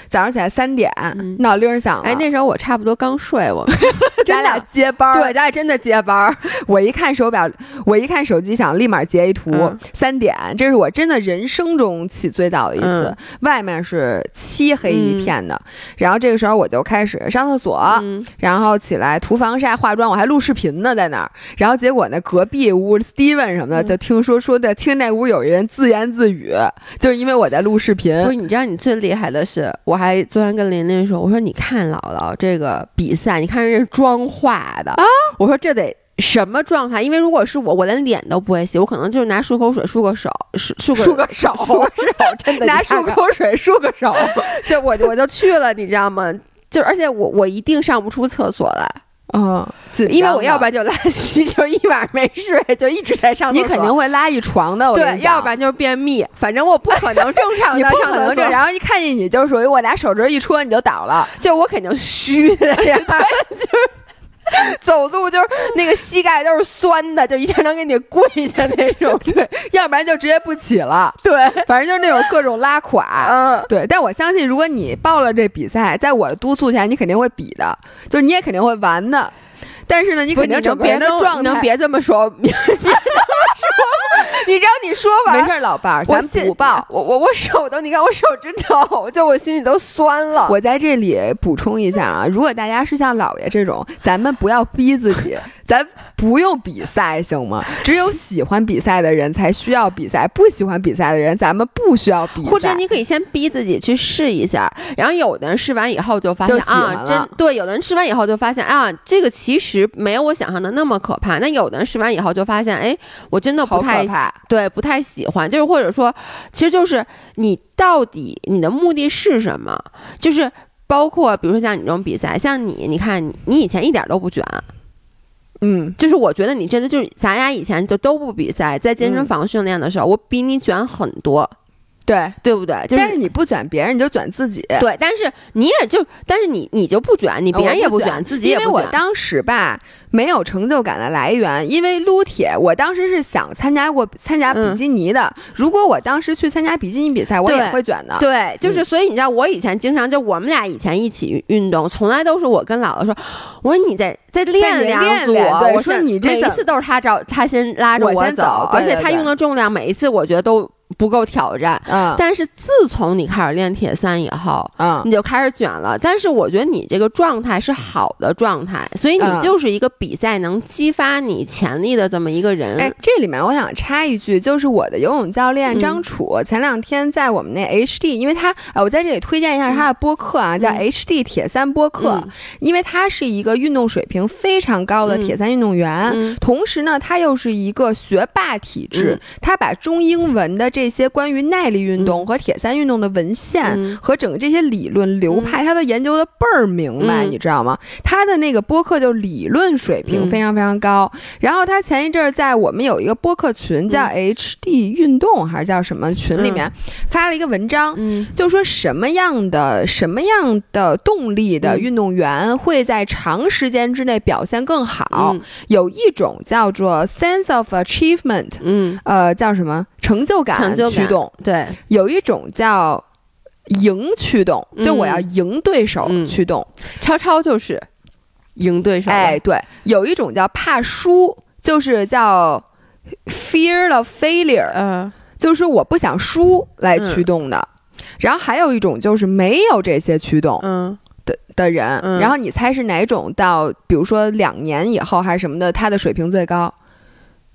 早上起来三点，闹铃响了。哎，那时候我差不多刚睡，我们 咱俩接班儿。对，咱俩真的接班儿。我一看手表，我一看手机响，立马截一图。三点，这是我真的人生中起最早的一次。外面是漆黑一片的，然后这个时候我就开始上厕所，然后起来涂防晒、化妆，我还录视频呢，在那儿。然后结果呢，隔壁屋 Steven 什么的就听说说的，听那屋有一人自言自语，就是因为我在录视频。不是，你知道你最厉害的是我。我还昨天跟琳琳说，我说你看姥姥这个比赛，你看人家妆化的啊，我说这得什么状态？因为如果是我，我连脸都不会洗，我可能就是拿漱口水漱个手，漱漱漱个手，漱个手，真的 拿漱口水漱个手，就我我就去了，你知道吗？就而且我我一定上不出厕所来。嗯，因为我要不然就拉稀，就一晚上没睡，就一直在上厕所。你肯定会拉一床的，对，要不然就是便秘。反正我不可能正常的上 厕所。然后一看见你，就属于我拿手指一戳你就倒了，就我肯定虚的呀，就是。走路就是那个膝盖都是酸的，就一下能给你跪下那种。对，要不然就直接不起了。对，反正就是那种各种拉垮。嗯，对。但我相信，如果你报了这比赛，在我的督促下，你肯定会比的，就你也肯定会完的。但是呢，你肯定整个人的状态，能别这么说。你说完没事，老伴儿，咱不报。我我我手都，你看我手指头，就我心里都酸了。我在这里补充一下啊，如果大家是像姥爷这种，咱们不要逼自己，咱不用比赛行吗？只有喜欢比赛的人才需要比赛，不喜欢比赛的人，咱们不需要比赛。或者你可以先逼自己去试一下，然后有的人试完以后就发现啊，真对，有的人试完以后就发现啊，这个其实没有我想象的那么可怕。那有的人试完以后就发现，哎，我真的不太。对，不太喜欢，就是或者说，其实就是你到底你的目的是什么？就是包括比如说像你这种比赛，像你，你看你以前一点都不卷，嗯，就是我觉得你真的就是咱俩以前就都不比赛，在健身房训练的时候，我比你卷很多。对对不对？但是你不卷别人，你就卷自己。对，但是你也就，但是你你就不卷，你别人也不卷，自己也不卷。因为我当时吧，没有成就感的来源，因为撸铁，我当时是想参加过参加比基尼的。如果我当时去参加比基尼比赛，我也会卷的。对，就是所以你知道，我以前经常就我们俩以前一起运动，从来都是我跟姥姥说，我说你在再练练练，我说你这每一次都是他找他先拉着我走，而且他用的重量每一次我觉得都。不够挑战，嗯，但是自从你开始练铁三以后，嗯，你就开始卷了。但是我觉得你这个状态是好的状态，所以你就是一个比赛能激发你潜力的这么一个人。哎，这里面我想插一句，就是我的游泳教练张楚前两天在我们那 HD，因为他，呃，我在这里推荐一下他的播客啊，叫 HD 铁三播客，因为他是一个运动水平非常高的铁三运动员，同时呢，他又是一个学霸体质，他把中英文的。这些关于耐力运动和铁三运动的文献和整个这些理论流派，他都研究的倍儿明白，你知道吗？他的那个播客就理论水平非常非常高。然后他前一阵儿在我们有一个播客群叫 HD 运动还是叫什么群里面发了一个文章，就说什么样的什么样的动力的运动员会在长时间之内表现更好？有一种叫做 sense of achievement，嗯，呃，叫什么成就感？驱动对，有一种叫赢驱动，就我要赢对手驱动。超超就是赢对手。哎，对，有一种叫怕输，就是叫 fear of failure，嗯，就是我不想输来驱动的。然后还有一种就是没有这些驱动，嗯的的人。然后你猜是哪种？到比如说两年以后还是什么的，他的水平最高？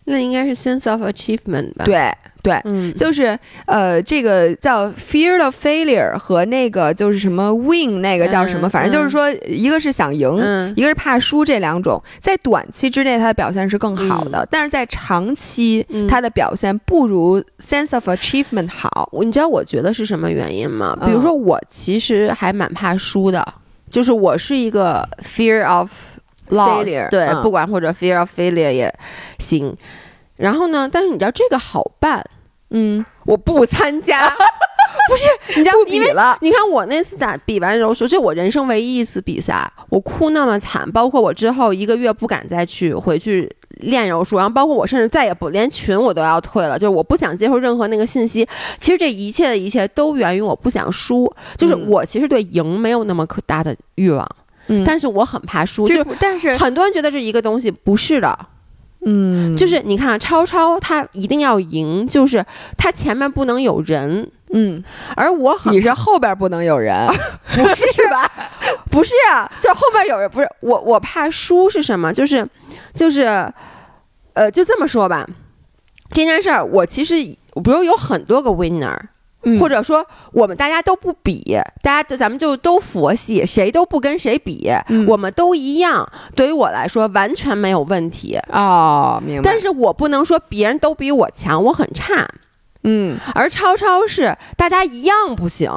那应该是 sense of achievement 吧？对。对，嗯，就是呃，这个叫 fear of failure 和那个就是什么 win 那个叫什么，反正就是说，一个是想赢，一个是怕输，这两种在短期之内它的表现是更好的，但是在长期它的表现不如 sense of achievement 好。你知道我觉得是什么原因吗？比如说我其实还蛮怕输的，就是我是一个 fear of failure，对，不管或者 fear of failure 也行。然后呢？但是你知道这个好办，嗯，我不参加，不是你知道不比了。你看我那次打比完柔术，就我人生唯一一次比赛，我哭那么惨，包括我之后一个月不敢再去回去练柔术，然后包括我甚至再也不连群我都要退了，就是我不想接受任何那个信息。其实这一切的一切都源于我不想输，就是我其实对赢没有那么可大的欲望，嗯，但是我很怕输，就但是很多人觉得这一个东西不是的。嗯，就是你看，超超他一定要赢，就是他前面不能有人，嗯，而我你是后边不能有人，不是吧？不是啊，就后边有人，不是我，我怕输是什么？就是，就是，呃，就这么说吧，这件事儿我其实，比如有很多个 winner。或者说，我们大家都不比，大家就咱们就都佛系，谁都不跟谁比，我们都一样。对于我来说，完全没有问题哦，明白。但是我不能说别人都比我强，我很差。嗯，而超超是大家一样不行。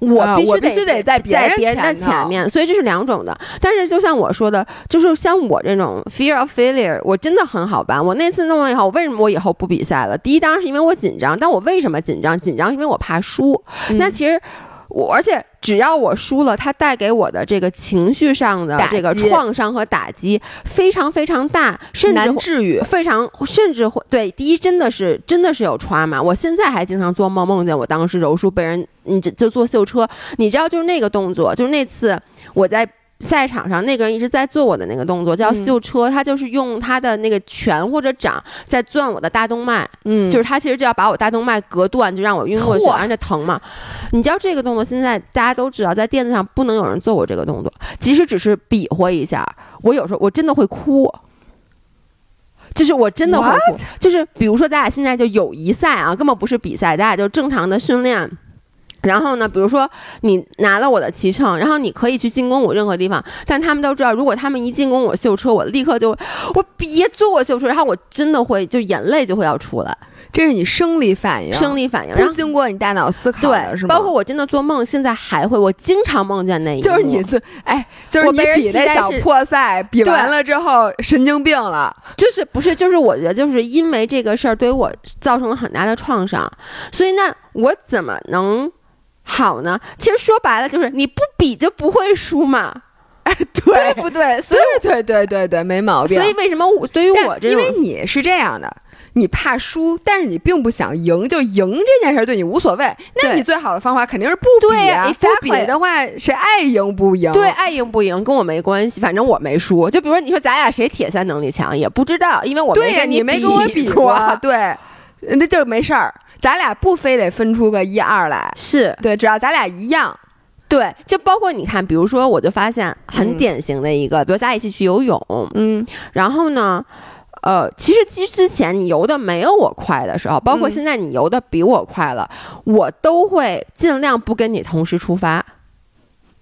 我必须必须得在别人的前面，所以这是两种的。但是就像我说的，就是像我这种 fear of failure，我真的很好办。我那次弄完以后，为什么我以后不比赛了？第一，当然是因为我紧张。但我为什么紧张？紧张因为我怕输。那其实。我而且只要我输了，它带给我的这个情绪上的这个创伤和打击非常非常大，甚至治愈非常甚至会对第一真的是真的是有 trauma。我现在还经常做梦，梦见我当时柔术被人你就就坐秀车，你知道就是那个动作，就是那次我在。赛场上那个人一直在做我的那个动作，叫秀车，他就是用他的那个拳或者掌在攥我的大动脉，嗯，就是他其实就要把我大动脉隔断，就让我晕过去，而且疼嘛。你知道这个动作现在大家都知道，在垫子上不能有人做我这个动作，即使只是比划一下，我有时候我真的会哭，就是我真的会哭，就是比如说咱俩现在就友谊赛啊，根本不是比赛，咱俩就正常的训练。然后呢？比如说你拿了我的骑乘，然后你可以去进攻我任何地方，但他们都知道，如果他们一进攻我秀车，我立刻就我别坐我秀车，然后我真的会就眼泪就会要出来，这是你生理反应，生理反应，然后经过你大脑思考对是吗？包括我真的做梦，现在还会，我经常梦见那一幕就是你做，哎，就是你比那小破赛，比完了之后神经病了，就是不是？就是我觉得就是因为这个事儿对于我造成了很大的创伤，所以那我怎么能？好呢，其实说白了就是你不比就不会输嘛，哎，对不对？所以对对对对，没毛病。所以为什么我对于我这种，因为你是这样的，你怕输，但是你并不想赢，就赢这件事对你无所谓。那你最好的方法肯定是不比啊，不比的话，谁爱赢不赢？对，爱赢不赢跟我没关系，反正我没输。就比如说你说咱俩谁铁三能力强，也不知道，因为我对呀，你没跟我比过，对，那就没事儿。咱俩不非得分出个一二来，是。对，只要咱俩一样，对，就包括你看，比如说，我就发现很典型的一个，比如咱俩一起去游泳，嗯，然后呢，呃，其实之之前你游的没有我快的时候，包括现在你游的比我快了，我都会尽量不跟你同时出发，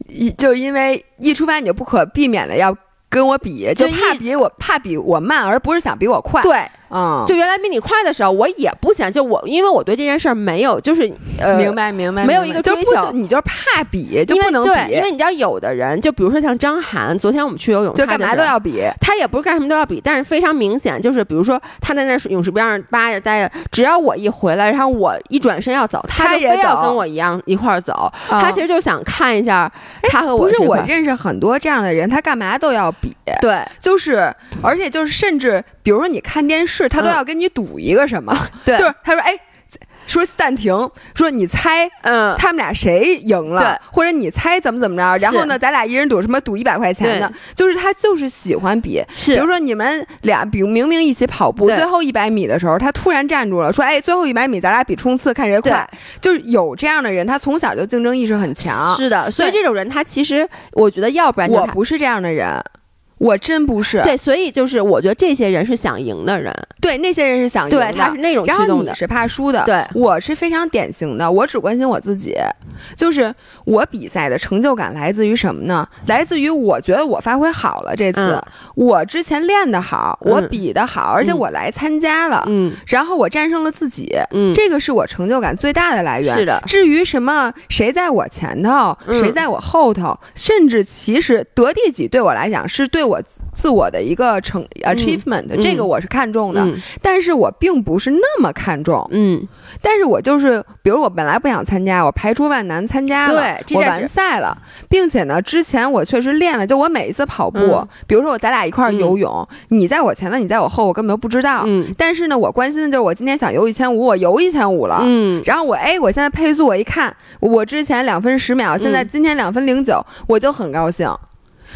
一就因为一出发你就不可避免的要。跟我比，就怕比我怕比我慢，而不是想比我快。对，嗯，就原来比你快的时候，我也不想，就我，因为我对这件事儿没有，就是呃，明白明白，没有一个追求，你就是怕比，就不能比，因为你知道，有的人，就比如说像张涵，昨天我们去游泳，就干嘛都要比，他也不是干什么都要比，但是非常明显，就是比如说他在那泳池边上扒着待着，只要我一回来，然后我一转身要走，他也要跟我一样一块儿走，他其实就想看一下他和我。不是我认识很多这样的人，他干嘛都要比，对。就是，而且就是，甚至比如说你看电视，他都要跟你赌一个什么？对，就是他说，哎，说暂停，说你猜，嗯，他们俩谁赢了？或者你猜怎么怎么着？然后呢，咱俩一人赌什么？赌一百块钱的。就是他就是喜欢比，比如说你们俩比明明一起跑步，最后一百米的时候，他突然站住了，说，哎，最后一百米咱俩比冲刺，看谁快。就是有这样的人，他从小就竞争意识很强。是的，所以这种人他其实，我觉得要不然我不是这样的人。我真不是。对，所以就是我觉得这些人是想赢的人，对，那些人是想赢的，他是那种然后你是怕输的，对，我是非常典型的，我只关心我自己。就是我比赛的成就感来自于什么呢？来自于我觉得我发挥好了，这次我之前练得好，我比的好，而且我来参加了，嗯，然后我战胜了自己，嗯，这个是我成就感最大的来源。是的，至于什么谁在我前头，谁在我后头，甚至其实得第几对我来讲是对我自我的一个成 achievement，这个我是看重的，但是我并不是那么看重，嗯，但是我就是，比如我本来不想参加，我排除万难参加了，我完赛了，并且呢，之前我确实练了，就我每一次跑步，比如说我咱俩一块儿游泳，你在我前头，你在我后，我根本就不知道，嗯，但是呢，我关心的就是我今天想游一千五，我游一千五了，嗯，然后我哎，我现在配速我一看，我之前两分十秒，现在今天两分零九，我就很高兴。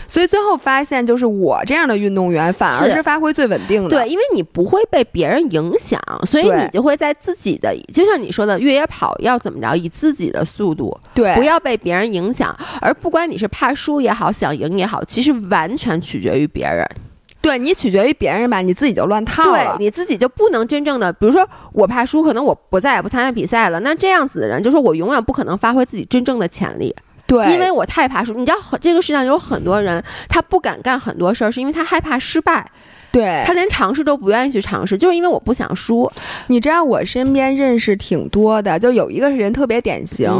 所以最后发现，就是我这样的运动员反而是发挥最稳定的。对，因为你不会被别人影响，所以你就会在自己的，就像你说的，越野跑要怎么着，以自己的速度，对，不要被别人影响。而不管你是怕输也好，想赢也好，其实完全取决于别人。对你取决于别人吧，你自己就乱套了。对，你自己就不能真正的，比如说我怕输，可能我不再也不参加比赛了。那这样子的人，就是我永远不可能发挥自己真正的潜力。对，因为我太怕输，你知道，这个世界上有很多人，他不敢干很多事儿，是因为他害怕失败。对他连尝试都不愿意去尝试，就是因为我不想输。你知道我身边认识挺多的，就有一个人特别典型，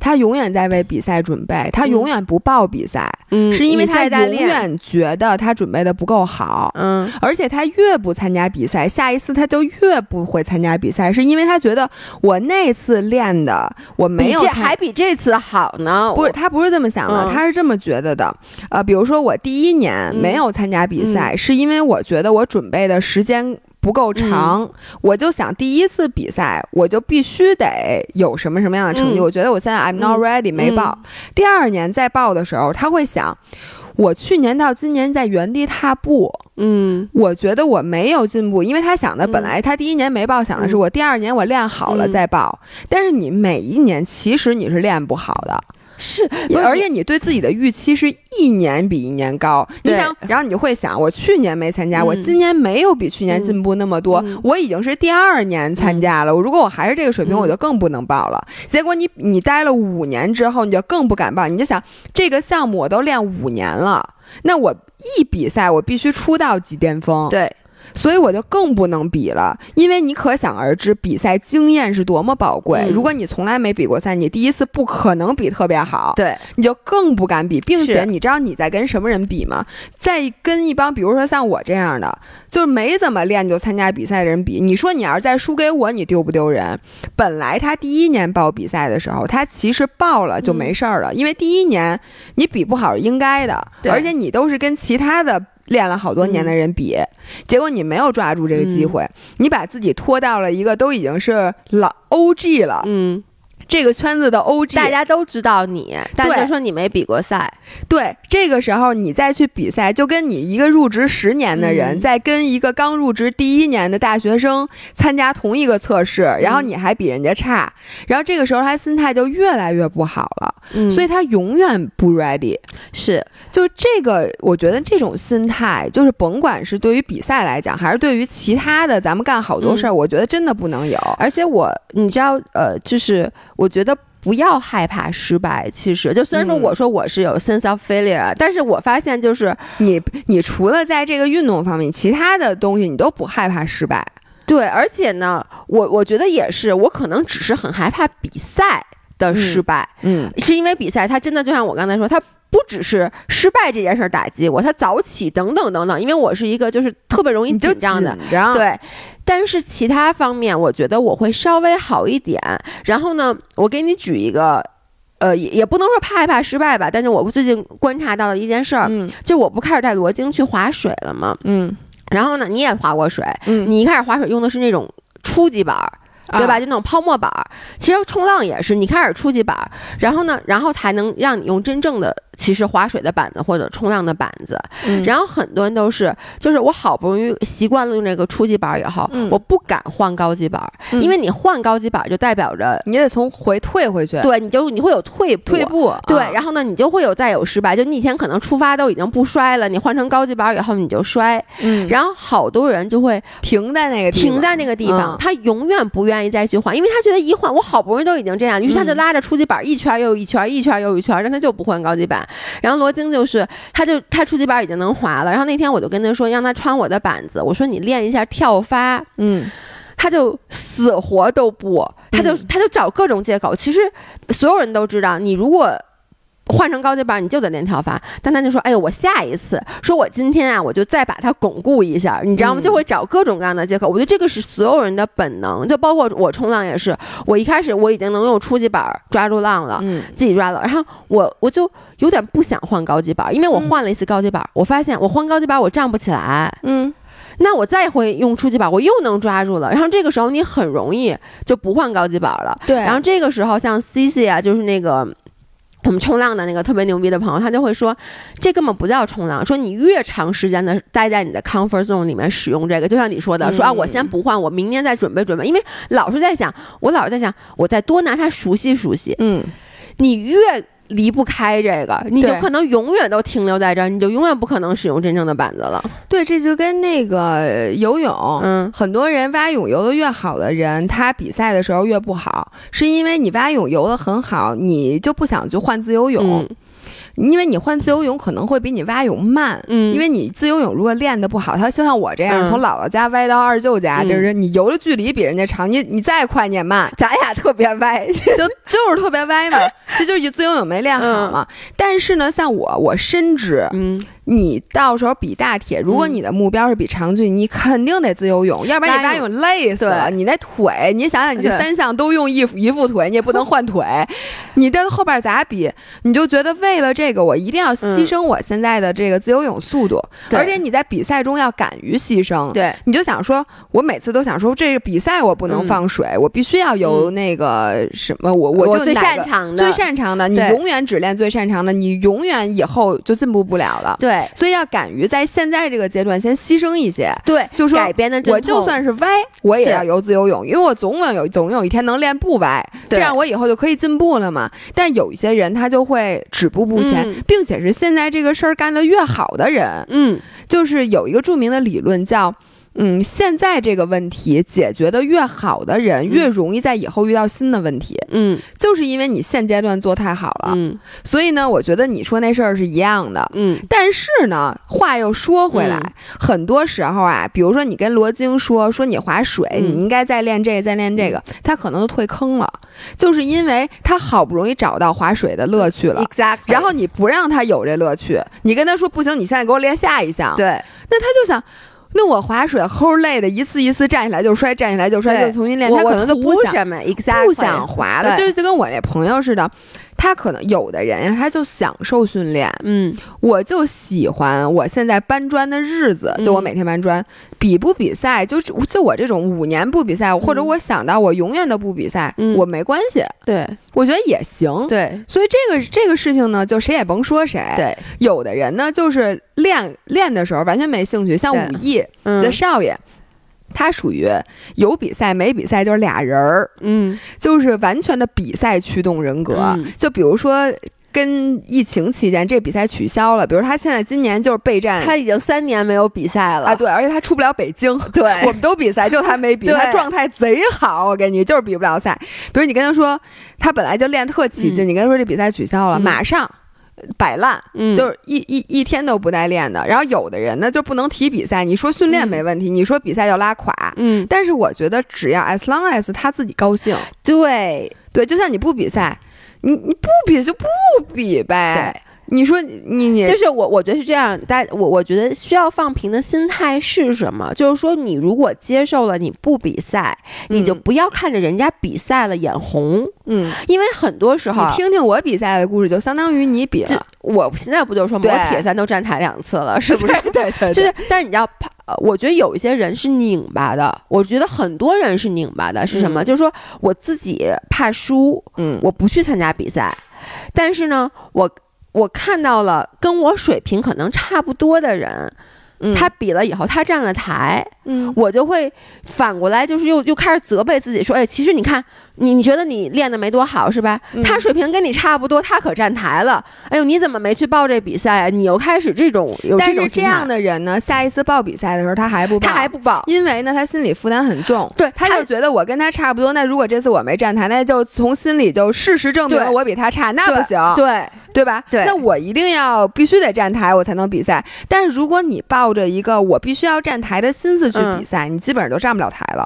他永远在为比赛准备，他永远不报比赛，嗯，是因为他永远觉得他准备的不够好，嗯，而且他越不参加比赛，下一次他就越不会参加比赛，是因为他觉得我那次练的我没有，还比这次好呢。不是，他不是这么想的，他是这么觉得的。呃，比如说我第一年没有参加比赛，是因为我觉得。觉得我准备的时间不够长，我就想第一次比赛我就必须得有什么什么样的成绩。我觉得我现在 I'm not ready，没报。第二年再报的时候，他会想，我去年到今年在原地踏步，嗯，我觉得我没有进步，因为他想的本来他第一年没报，想的是我第二年我练好了再报。但是你每一年其实你是练不好的。是，而且你对自己的预期是一年比一年高。你想，然后你会想，我去年没参加，我今年没有比去年进步那么多，我已经是第二年参加了。如果我还是这个水平，我就更不能报了。结果你你待了五年之后，你就更不敢报。你就想，这个项目我都练五年了，那我一比赛我必须出到极巅峰。对。所以我就更不能比了，因为你可想而知，比赛经验是多么宝贵。如果你从来没比过赛，你第一次不可能比特别好，对，你就更不敢比。并且你知道你在跟什么人比吗？在跟一帮，比如说像我这样的，就是没怎么练就参加比赛的人比。你说你要是再输给我，你丢不丢人？本来他第一年报比赛的时候，他其实报了就没事儿了，因为第一年你比不好是应该的，而且你都是跟其他的。练了好多年的人比，结果你没有抓住这个机会，你把自己拖到了一个都已经是老 OG 了。嗯。这个圈子的 OG，大家都知道你，但就说你没比过赛。对，这个时候你再去比赛，就跟你一个入职十年的人，在跟一个刚入职第一年的大学生参加同一个测试，然后你还比人家差，然后这个时候他心态就越来越不好了。嗯，所以他永远不 ready。是，就这个，我觉得这种心态，就是甭管是对于比赛来讲，还是对于其他的，咱们干好多事儿，我觉得真的不能有。而且我，你知道，呃，就是。我觉得不要害怕失败。其实，就虽然说我说我是有 sense of failure，但是我发现就是你，你除了在这个运动方面，其他的东西你都不害怕失败。对，而且呢，我我觉得也是，我可能只是很害怕比赛的失败。嗯，是因为比赛它真的就像我刚才说，它不只是失败这件事打击我，它早起等等等等。因为我是一个就是特别容易紧张的，对。但是其他方面，我觉得我会稍微好一点。然后呢，我给你举一个，呃，也也不能说怕害怕失败吧。但是我最近观察到了一件事儿，就我不开始带罗京去划水了吗？嗯，然后呢，你也划过水，嗯，你一开始划水用的是那种初级板儿。对吧？就那种泡沫板儿。其实冲浪也是，你开始初级板儿，然后呢，然后才能让你用真正的。其实划水的板子或者冲浪的板子，然后很多人都是，就是我好不容易习惯了用这个初级板以后，我不敢换高级板，因为你换高级板就代表着你得从回退回去，对，你就你会有退退步，对，然后呢，你就会有再有失败，就你以前可能出发都已经不摔了，你换成高级板以后你就摔，嗯，然后好多人就会停在那个停在那个地方，他永远不愿意再去换，因为他觉得一换我好不容易都已经这样，于是他就拉着初级板一圈又一圈，一圈又一圈，让他就不换高级板。然后罗京就是，他就他初级板已经能滑了。然后那天我就跟他说，让他穿我的板子。我说你练一下跳发。嗯，他就死活都不，他就他就找各种借口。其实所有人都知道，你如果。换成高级板，你就得练跳发。但他就说：“哎呦，我下一次，说我今天啊，我就再把它巩固一下，你知道吗？就会找各种各样的借口。我觉得这个是所有人的本能，就包括我冲浪也是。我一开始我已经能用初级板抓住浪了，嗯，自己抓了。然后我我就有点不想换高级板，因为我换了一次高级板，我发现我换高级板我站不起来，嗯，那我再会用初级板，我又能抓住了。然后这个时候你很容易就不换高级板了，对。然后这个时候像 C C 啊，就是那个。我们冲浪的那个特别牛逼的朋友，他就会说，这根本不叫冲浪。说你越长时间的待在你的 comfort zone 里面使用这个，就像你说的，说啊，我先不换，我明年再准备准备。因为老是在想，我老是在想，我再多拿它熟悉熟悉。嗯，你越。离不开这个，你就可能永远都停留在这儿，你就永远不可能使用真正的板子了。对，这就跟那个游泳，嗯，很多人蛙泳游的越好的人，他比赛的时候越不好，是因为你蛙泳游的很好，你就不想去换自由泳。因为你换自由泳可能会比你蛙泳慢，嗯，因为你自由泳如果练得不好，它就像我这样从姥姥家歪到二舅家，就是你游的距离比人家长，你你再快你也慢，咱俩特别歪，就就是特别歪嘛，这就是自由泳没练好嘛。但是呢，像我，我深知，嗯。你到时候比大铁，如果你的目标是比长距，你肯定得自由泳，要不然你蛙泳累死了。你那腿，你想想，你这三项都用一一副腿，你也不能换腿，你在后边咋比？你就觉得为了这个，我一定要牺牲我现在的这个自由泳速度，而且你在比赛中要敢于牺牲。对，你就想说，我每次都想说，这个比赛我不能放水，我必须要有那个什么，我我就最擅长的，最擅长的，你永远只练最擅长的，你永远以后就进步不了了。对。所以要敢于在现在这个阶段先牺牲一些，对，就说改编的我就算是歪，我也要游自由泳，因为我总有总有一天能练不歪，这样我以后就可以进步了嘛。但有一些人他就会止步不前，并且是现在这个事儿干得越好的人，嗯，就是有一个著名的理论叫。嗯，现在这个问题解决的越好的人，越容易在以后遇到新的问题。嗯，就是因为你现阶段做太好了。嗯，所以呢，我觉得你说那事儿是一样的。嗯，但是呢，话又说回来，很多时候啊，比如说你跟罗京说说你划水，你应该再练这个，再练这个，他可能都退坑了，就是因为他好不容易找到划水的乐趣了。Exactly。然后你不让他有这乐趣，你跟他说不行，你现在给我练下一项。对，那他就想。那我划水齁累的，一次一次站起来就摔，站起来就摔，就重新练。他可能就不想不想滑了，就就跟我那朋友似的。他可能有的人呀，他就享受训练。嗯，我就喜欢我现在搬砖的日子，就我每天搬砖，比不比赛，就就我这种五年不比赛，或者我想到我永远都不比赛，我没关系。对，我觉得也行。对，所以这个这个事情呢，就谁也甭说谁。对，有的人呢，就是练练的时候完全没兴趣，像武艺这少爷。他属于有比赛没比赛就是俩人儿，嗯，就是完全的比赛驱动人格。就比如说跟疫情期间这比赛取消了，比如他现在今年就是备战，他已经三年没有比赛了啊，对，而且他出不了北京，对，我们都比赛，就他没比，他状态贼好，我跟你就是比不了赛。比如你跟他说他本来就练特起劲，你跟他说这比赛取消了，马上。摆烂，就是一一一天都不带练的。然后有的人呢，就不能提比赛。你说训练没问题，你说比赛就拉垮。嗯，但是我觉得只要 as long as 他自己高兴，对对，就像你不比赛，你你不比就不比呗。你说你你就是我，我觉得是这样。大我我觉得需要放平的心态是什么？就是说，你如果接受了你不比赛，你就不要看着人家比赛了眼红。嗯，因为很多时候，你听听我比赛的故事，就相当于你比了。我现在不就说我铁三都站台两次了，是不是？对 对，就是。但是你知道，我觉得有一些人是拧巴的，我觉得很多人是拧巴的，是什么？就是说我自己怕输，嗯，我不去参加比赛，但是呢，我我看到了跟我水平可能差不多的人。他比了以后，他站了台，嗯，我就会反过来，就是又又开始责备自己，说，哎，其实你看，你你觉得你练的没多好是吧？他水平跟你差不多，他可站台了，哎呦，你怎么没去报这比赛啊？你又开始这种有这种但是这样的人呢，下一次报比赛的时候他还不报，他还不报，因为呢，他心理负担很重，对，他就觉得我跟他差不多，那如果这次我没站台，那就从心里就事实证明了我比他差，那不行，对。对吧？对，那我一定要必须得站台，我才能比赛。但是如果你报抱着一个我必须要站台的心思去比赛，你基本上都上不了台了。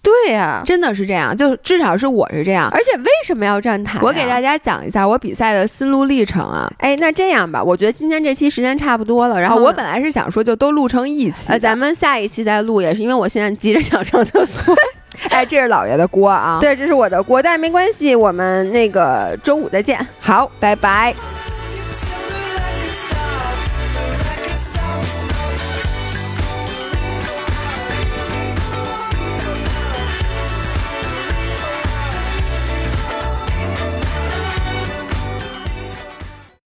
对呀，真的是这样，就至少是我是这样。而且为什么要站台？我给大家讲一下我比赛的心路历程啊。哎，那这样吧，我觉得今天这期时间差不多了。然后我本来是想说就都录成一期，呃，咱们下一期再录，也是因为我现在急着想上厕所。哎，这是老爷的锅啊。对，这是我的锅，但是没关系，我们那个周五再见。好，拜拜。